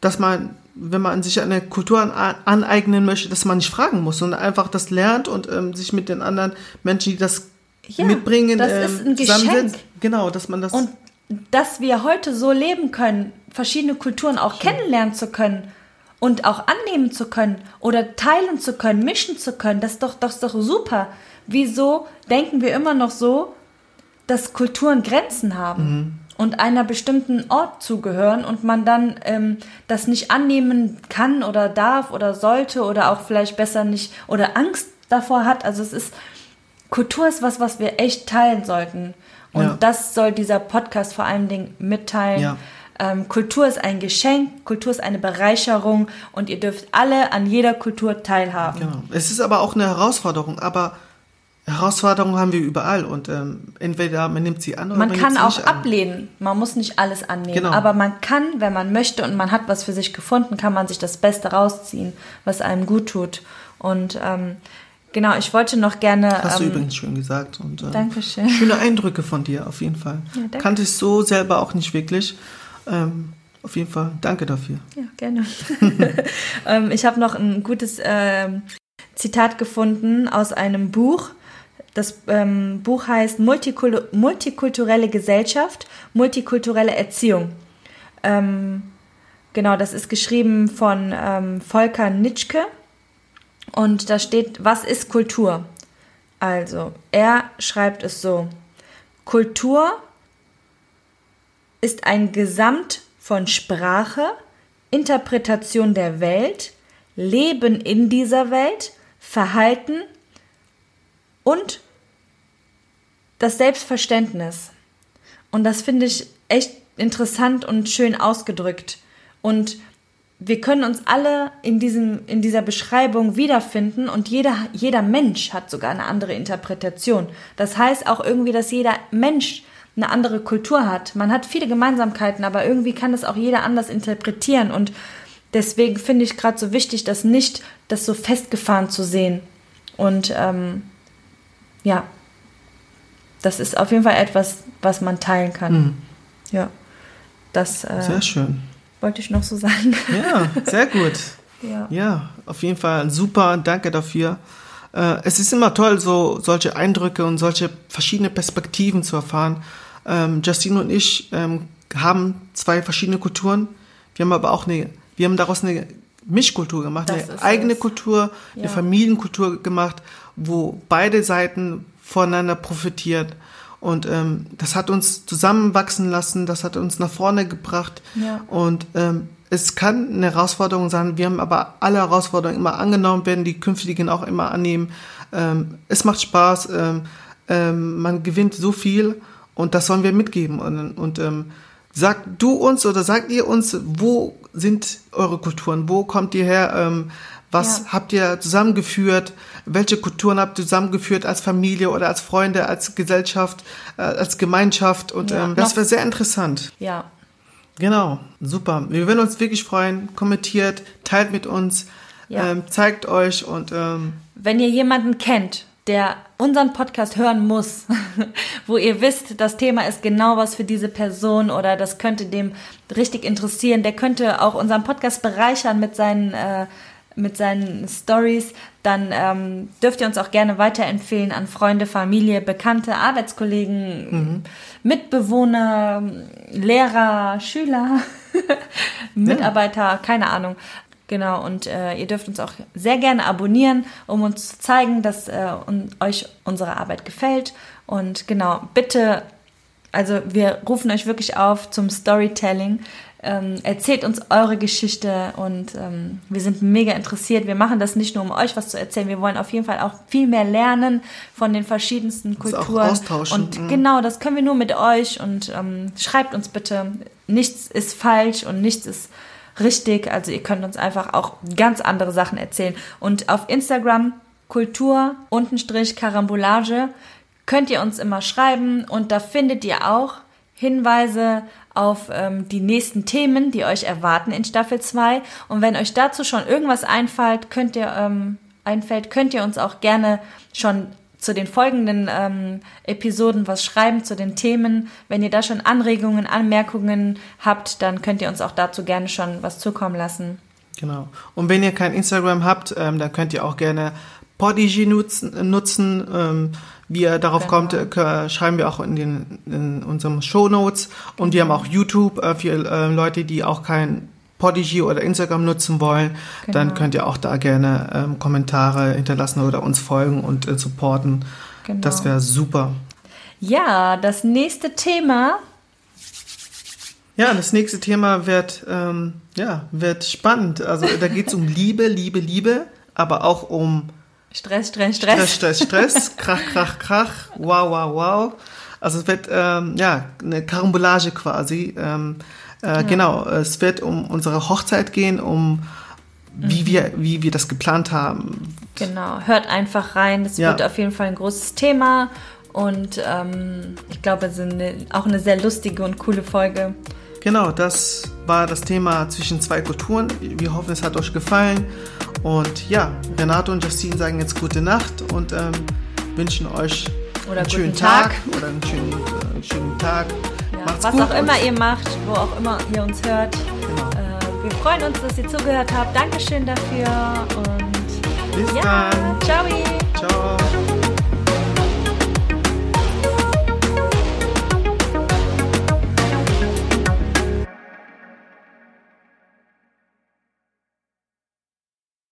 D: dass man, wenn man sich eine Kultur an, aneignen möchte, dass man nicht fragen muss, sondern einfach das lernt und ähm, sich mit den anderen Menschen, die das ja, mitbringen,
C: das ähm, ist ein Geschenk.
D: Genau, dass man das.
C: Und dass wir heute so leben können, verschiedene Kulturen auch Schön. kennenlernen zu können und auch annehmen zu können oder teilen zu können, mischen zu können, das ist doch, das ist doch super. Wieso denken wir immer noch so, dass Kulturen Grenzen haben mhm. und einer bestimmten Ort zugehören und man dann ähm, das nicht annehmen kann oder darf oder sollte oder auch vielleicht besser nicht oder Angst davor hat? Also es ist, Kultur ist was, was wir echt teilen sollten. Und ja. das soll dieser Podcast vor allen Dingen mitteilen. Ja. Ähm, Kultur ist ein Geschenk, Kultur ist eine Bereicherung und ihr dürft alle an jeder Kultur teilhaben.
D: Genau. Es ist aber auch eine Herausforderung, aber Herausforderungen haben wir überall und ähm, entweder man nimmt sie an oder
C: man,
D: man
C: kann auch ablehnen. Man muss nicht alles annehmen, genau. aber man kann, wenn man möchte und man hat was für sich gefunden, kann man sich das Beste rausziehen, was einem gut tut. Und ähm, Genau, ich wollte noch gerne.
D: Hast du ähm, übrigens schön gesagt. Und,
C: äh, Dankeschön.
D: Schöne Eindrücke von dir, auf jeden Fall. Ja, Kannte ich so selber auch nicht wirklich. Ähm, auf jeden Fall, danke dafür.
C: Ja, gerne. ähm, ich habe noch ein gutes ähm, Zitat gefunden aus einem Buch. Das ähm, Buch heißt Multikul Multikulturelle Gesellschaft, multikulturelle Erziehung. Ähm, genau, das ist geschrieben von Volker Nitschke und da steht, was ist Kultur? Also, er schreibt es so. Kultur ist ein Gesamt von Sprache, Interpretation der Welt, Leben in dieser Welt, Verhalten und das Selbstverständnis. Und das finde ich echt interessant und schön ausgedrückt. Und wir können uns alle in, diesem, in dieser Beschreibung wiederfinden und jeder, jeder Mensch hat sogar eine andere Interpretation. Das heißt auch irgendwie, dass jeder Mensch eine andere Kultur hat. Man hat viele Gemeinsamkeiten, aber irgendwie kann das auch jeder anders interpretieren und deswegen finde ich gerade so wichtig, das nicht, das so festgefahren zu sehen. Und ähm, ja, das ist auf jeden Fall etwas, was man teilen kann. Mhm. Ja. Das,
D: äh, Sehr schön
C: wollte ich noch so sagen.
D: Ja, sehr gut. ja. ja, auf jeden Fall super, danke dafür. Äh, es ist immer toll, so solche Eindrücke und solche verschiedene Perspektiven zu erfahren. Ähm, Justine und ich ähm, haben zwei verschiedene Kulturen. Wir haben aber auch eine, wir haben daraus eine Mischkultur gemacht, das eine eigene es. Kultur, ja. eine Familienkultur gemacht, wo beide Seiten voneinander profitiert. Und ähm, das hat uns zusammenwachsen lassen, das hat uns nach vorne gebracht. Ja. Und ähm, es kann eine Herausforderung sein. Wir haben aber alle Herausforderungen immer angenommen, werden die künftigen auch immer annehmen. Ähm, es macht Spaß. Ähm, ähm, man gewinnt so viel und das sollen wir mitgeben. Und, und ähm, sagt du uns oder sagt ihr uns, wo sind eure Kulturen? Wo kommt ihr her? Ähm, was ja. habt ihr zusammengeführt? Welche Kulturen habt ihr zusammengeführt als Familie oder als Freunde, als Gesellschaft, äh, als Gemeinschaft? Und ja, ähm, das wäre sehr interessant.
C: Ja.
D: Genau, super. Wir würden uns wirklich freuen. Kommentiert, teilt mit uns, ja. ähm, zeigt euch und ähm,
C: wenn ihr jemanden kennt, der unseren Podcast hören muss, wo ihr wisst, das Thema ist genau was für diese Person oder das könnte dem richtig interessieren, der könnte auch unseren Podcast bereichern mit seinen äh, mit seinen Stories, dann ähm, dürft ihr uns auch gerne weiterempfehlen an Freunde, Familie, Bekannte, Arbeitskollegen, mhm. Mitbewohner, Lehrer, Schüler, Mitarbeiter, ja. keine Ahnung. Genau, und äh, ihr dürft uns auch sehr gerne abonnieren, um uns zu zeigen, dass äh, un euch unsere Arbeit gefällt. Und genau, bitte, also wir rufen euch wirklich auf zum Storytelling. Ähm, erzählt uns eure Geschichte und ähm, wir sind mega interessiert. Wir machen das nicht nur, um euch was zu erzählen. Wir wollen auf jeden Fall auch viel mehr lernen von den verschiedensten Kulturen. Auch
D: austauschen.
C: Und mhm. genau, das können wir nur mit euch. Und ähm, schreibt uns bitte. Nichts ist falsch und nichts ist richtig. Also ihr könnt uns einfach auch ganz andere Sachen erzählen. Und auf Instagram Kultur untenstrich Karambolage könnt ihr uns immer schreiben und da findet ihr auch Hinweise auf ähm, die nächsten Themen, die euch erwarten in Staffel 2. Und wenn euch dazu schon irgendwas einfällt, könnt ihr, ähm, einfällt, könnt ihr uns auch gerne schon zu den folgenden ähm, Episoden was schreiben, zu den Themen. Wenn ihr da schon Anregungen, Anmerkungen habt, dann könnt ihr uns auch dazu gerne schon was zukommen lassen.
D: Genau. Und wenn ihr kein Instagram habt, ähm, dann könnt ihr auch gerne Podigy nutzen. nutzen ähm, wie ihr darauf genau. kommt, äh, schreiben wir auch in, den, in unseren Show Notes. Und wir haben auch YouTube äh, für äh, Leute, die auch kein Podigy oder Instagram nutzen wollen. Genau. Dann könnt ihr auch da gerne ähm, Kommentare hinterlassen oder uns folgen und äh, supporten. Genau. Das wäre super.
C: Ja, das nächste Thema.
D: Ja, das nächste Thema wird, ähm, ja, wird spannend. Also da geht es um Liebe, Liebe, Liebe, aber auch um
C: Stress, Stress, Stress.
D: Stress, Stress, Stress, Krach, Krach, Krach, wow, wow, wow. Also es wird ähm, ja eine Karambolage quasi. Ähm, äh, ja. Genau, es wird um unsere Hochzeit gehen, um wie, mhm. wir, wie wir das geplant haben.
C: Genau, hört einfach rein. Das ja. wird auf jeden Fall ein großes Thema. Und ähm, ich glaube, es ist eine, auch eine sehr lustige und coole Folge.
D: Genau, das war das Thema zwischen zwei Kulturen. Wir hoffen, es hat euch gefallen. Und ja, Renato und Justine sagen jetzt gute Nacht und ähm, wünschen euch
C: oder
D: einen schönen Tag. Tag. oder einen schönen, äh, einen schönen Tag.
C: Ja, was auch immer ihr macht, wo auch immer ihr uns hört. Genau. Äh, wir freuen uns, dass ihr zugehört habt. Dankeschön dafür und
D: bis ja, dann.
C: Ciao.